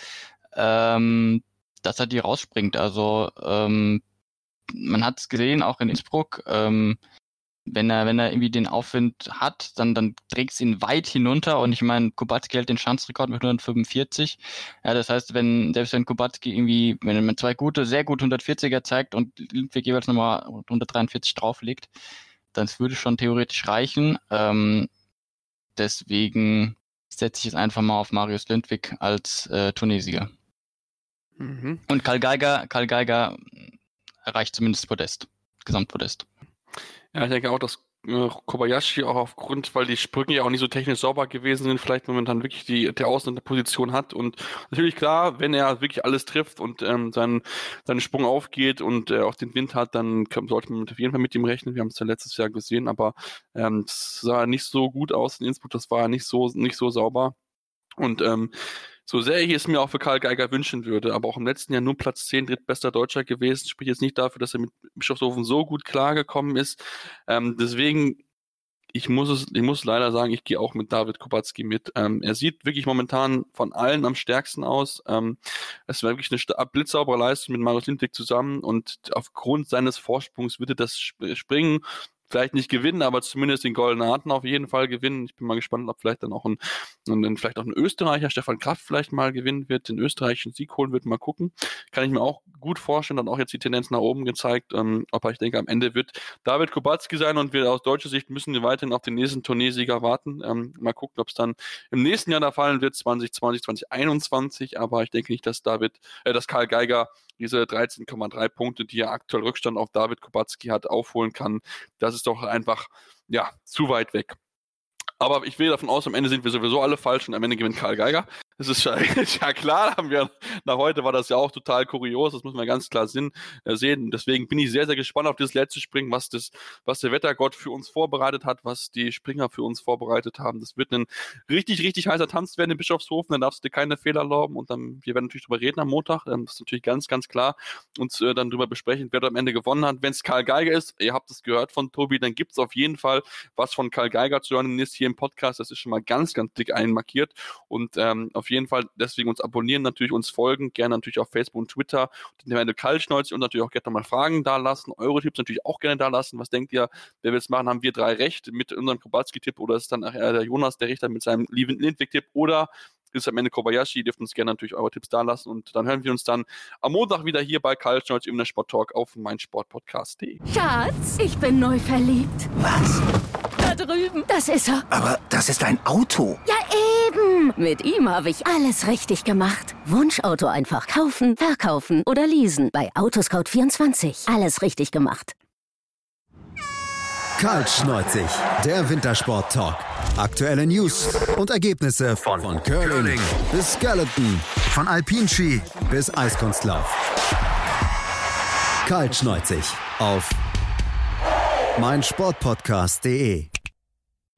ähm, dass er die rausspringt. Also ähm, man hat es gesehen, auch in Innsbruck, ähm, wenn er, wenn er irgendwie den Aufwind hat, dann, dann trägt es ihn weit hinunter und ich meine, Kubacki hält den Schanzrekord mit 145. Ja, das heißt, wenn, selbst wenn Kubacki irgendwie, wenn er zwei gute, sehr gute 140er zeigt und Lindwig jeweils nochmal 143 drauflegt, dann würde schon theoretisch reichen. Ähm, deswegen setze ich es einfach mal auf Marius Lindwig als äh, Tunesier. Mhm. Und Karl Geiger, Karl Geiger erreicht zumindest Podest, Gesamtpodest. Ja, ich denke auch, dass äh, Kobayashi auch aufgrund, weil die Sprünge ja auch nicht so technisch sauber gewesen sind, vielleicht momentan wirklich die der Außen der Position hat und natürlich klar, wenn er wirklich alles trifft und ähm, sein seinen Sprung aufgeht und äh, auch den Wind hat, dann sollte man auf jeden Fall mit ihm rechnen. Wir haben es ja letztes Jahr gesehen, aber ähm, sah nicht so gut aus in Innsbruck, das war nicht so nicht so sauber und ähm, so sehr ich es mir auch für Karl Geiger wünschen würde, aber auch im letzten Jahr nur Platz 10 drittbester Deutscher gewesen, spricht jetzt nicht dafür, dass er mit Bischofshofen so gut klargekommen ist. Ähm, deswegen, ich muss es, ich muss leider sagen, ich gehe auch mit David Kubacki mit. Ähm, er sieht wirklich momentan von allen am stärksten aus. Ähm, es war wirklich eine blitzsaubere Leistung mit Marius Lindwig zusammen und aufgrund seines Vorsprungs würde das Springen vielleicht nicht gewinnen, aber zumindest den Goldenen Arten auf jeden Fall gewinnen. Ich bin mal gespannt, ob vielleicht dann auch ein, ein vielleicht auch ein Österreicher, Stefan Kraft vielleicht mal gewinnen wird, den österreichischen Sieg holen wird, mal gucken. Kann ich mir auch gut vorstellen, dann auch jetzt die Tendenz nach oben gezeigt. Ähm, aber ich denke, am Ende wird David Kubacki sein und wir aus deutscher Sicht müssen wir weiterhin auf den nächsten Turniersieger warten. Ähm, mal gucken, ob es dann im nächsten Jahr da fallen wird, 2020, 2021. Aber ich denke nicht, dass David, äh, dass Karl Geiger diese 13,3 Punkte, die er aktuell Rückstand auf David Kubacki hat, aufholen kann. Das ist doch einfach, ja, zu weit weg. Aber ich will davon aus, am Ende sind wir sowieso alle falsch und am Ende gewinnt Karl Geiger. Das ist ja, ja klar, haben wir, nach heute war das ja auch total kurios, das muss man ganz klar äh, sehen. Deswegen bin ich sehr, sehr gespannt auf das letzte Springen, was das, was der Wettergott für uns vorbereitet hat, was die Springer für uns vorbereitet haben. Das wird ein richtig, richtig heißer Tanz werden in Bischofshofen, dann darfst du dir keine Fehler erlauben und dann, wir werden natürlich darüber reden am Montag, das ist natürlich ganz, ganz klar, uns äh, dann darüber besprechen, wer da am Ende gewonnen hat. Wenn es Karl Geiger ist, ihr habt es gehört von Tobi, dann gibt es auf jeden Fall was von Karl Geiger zu hören ist hier im Podcast, das ist schon mal ganz, ganz dick einmarkiert und ähm, auf jeden Fall deswegen uns abonnieren, natürlich uns folgen, gerne natürlich auf Facebook und Twitter, den Ende Kaltschnäuz und natürlich auch gerne mal Fragen da lassen, eure Tipps natürlich auch gerne da lassen. Was denkt ihr, wer will es machen? Haben wir drei recht mit unserem Kobalski-Tipp oder ist es dann nachher der Jonas, der Richter mit seinem Lindwig-Tipp oder ist am Ende Kobayashi. Ihr dürft uns gerne natürlich eure Tipps da lassen und dann hören wir uns dann am Montag wieder hier bei Kaltschnäuz im Sport Talk auf meinsportpodcast.de. Schatz, ich bin neu verliebt. Was? Drüben. Das ist er. Aber das ist ein Auto. Ja, eben. Mit ihm habe ich alles richtig gemacht. Wunschauto einfach kaufen, verkaufen oder leasen. Bei Autoscout24. Alles richtig gemacht. Kaltschneuzig, der Wintersport-Talk. Aktuelle News und Ergebnisse von, von Curling, Curling bis Skeleton, von Alpinski bis Eiskunstlauf. Kaltschneuzig auf meinsportpodcast.de.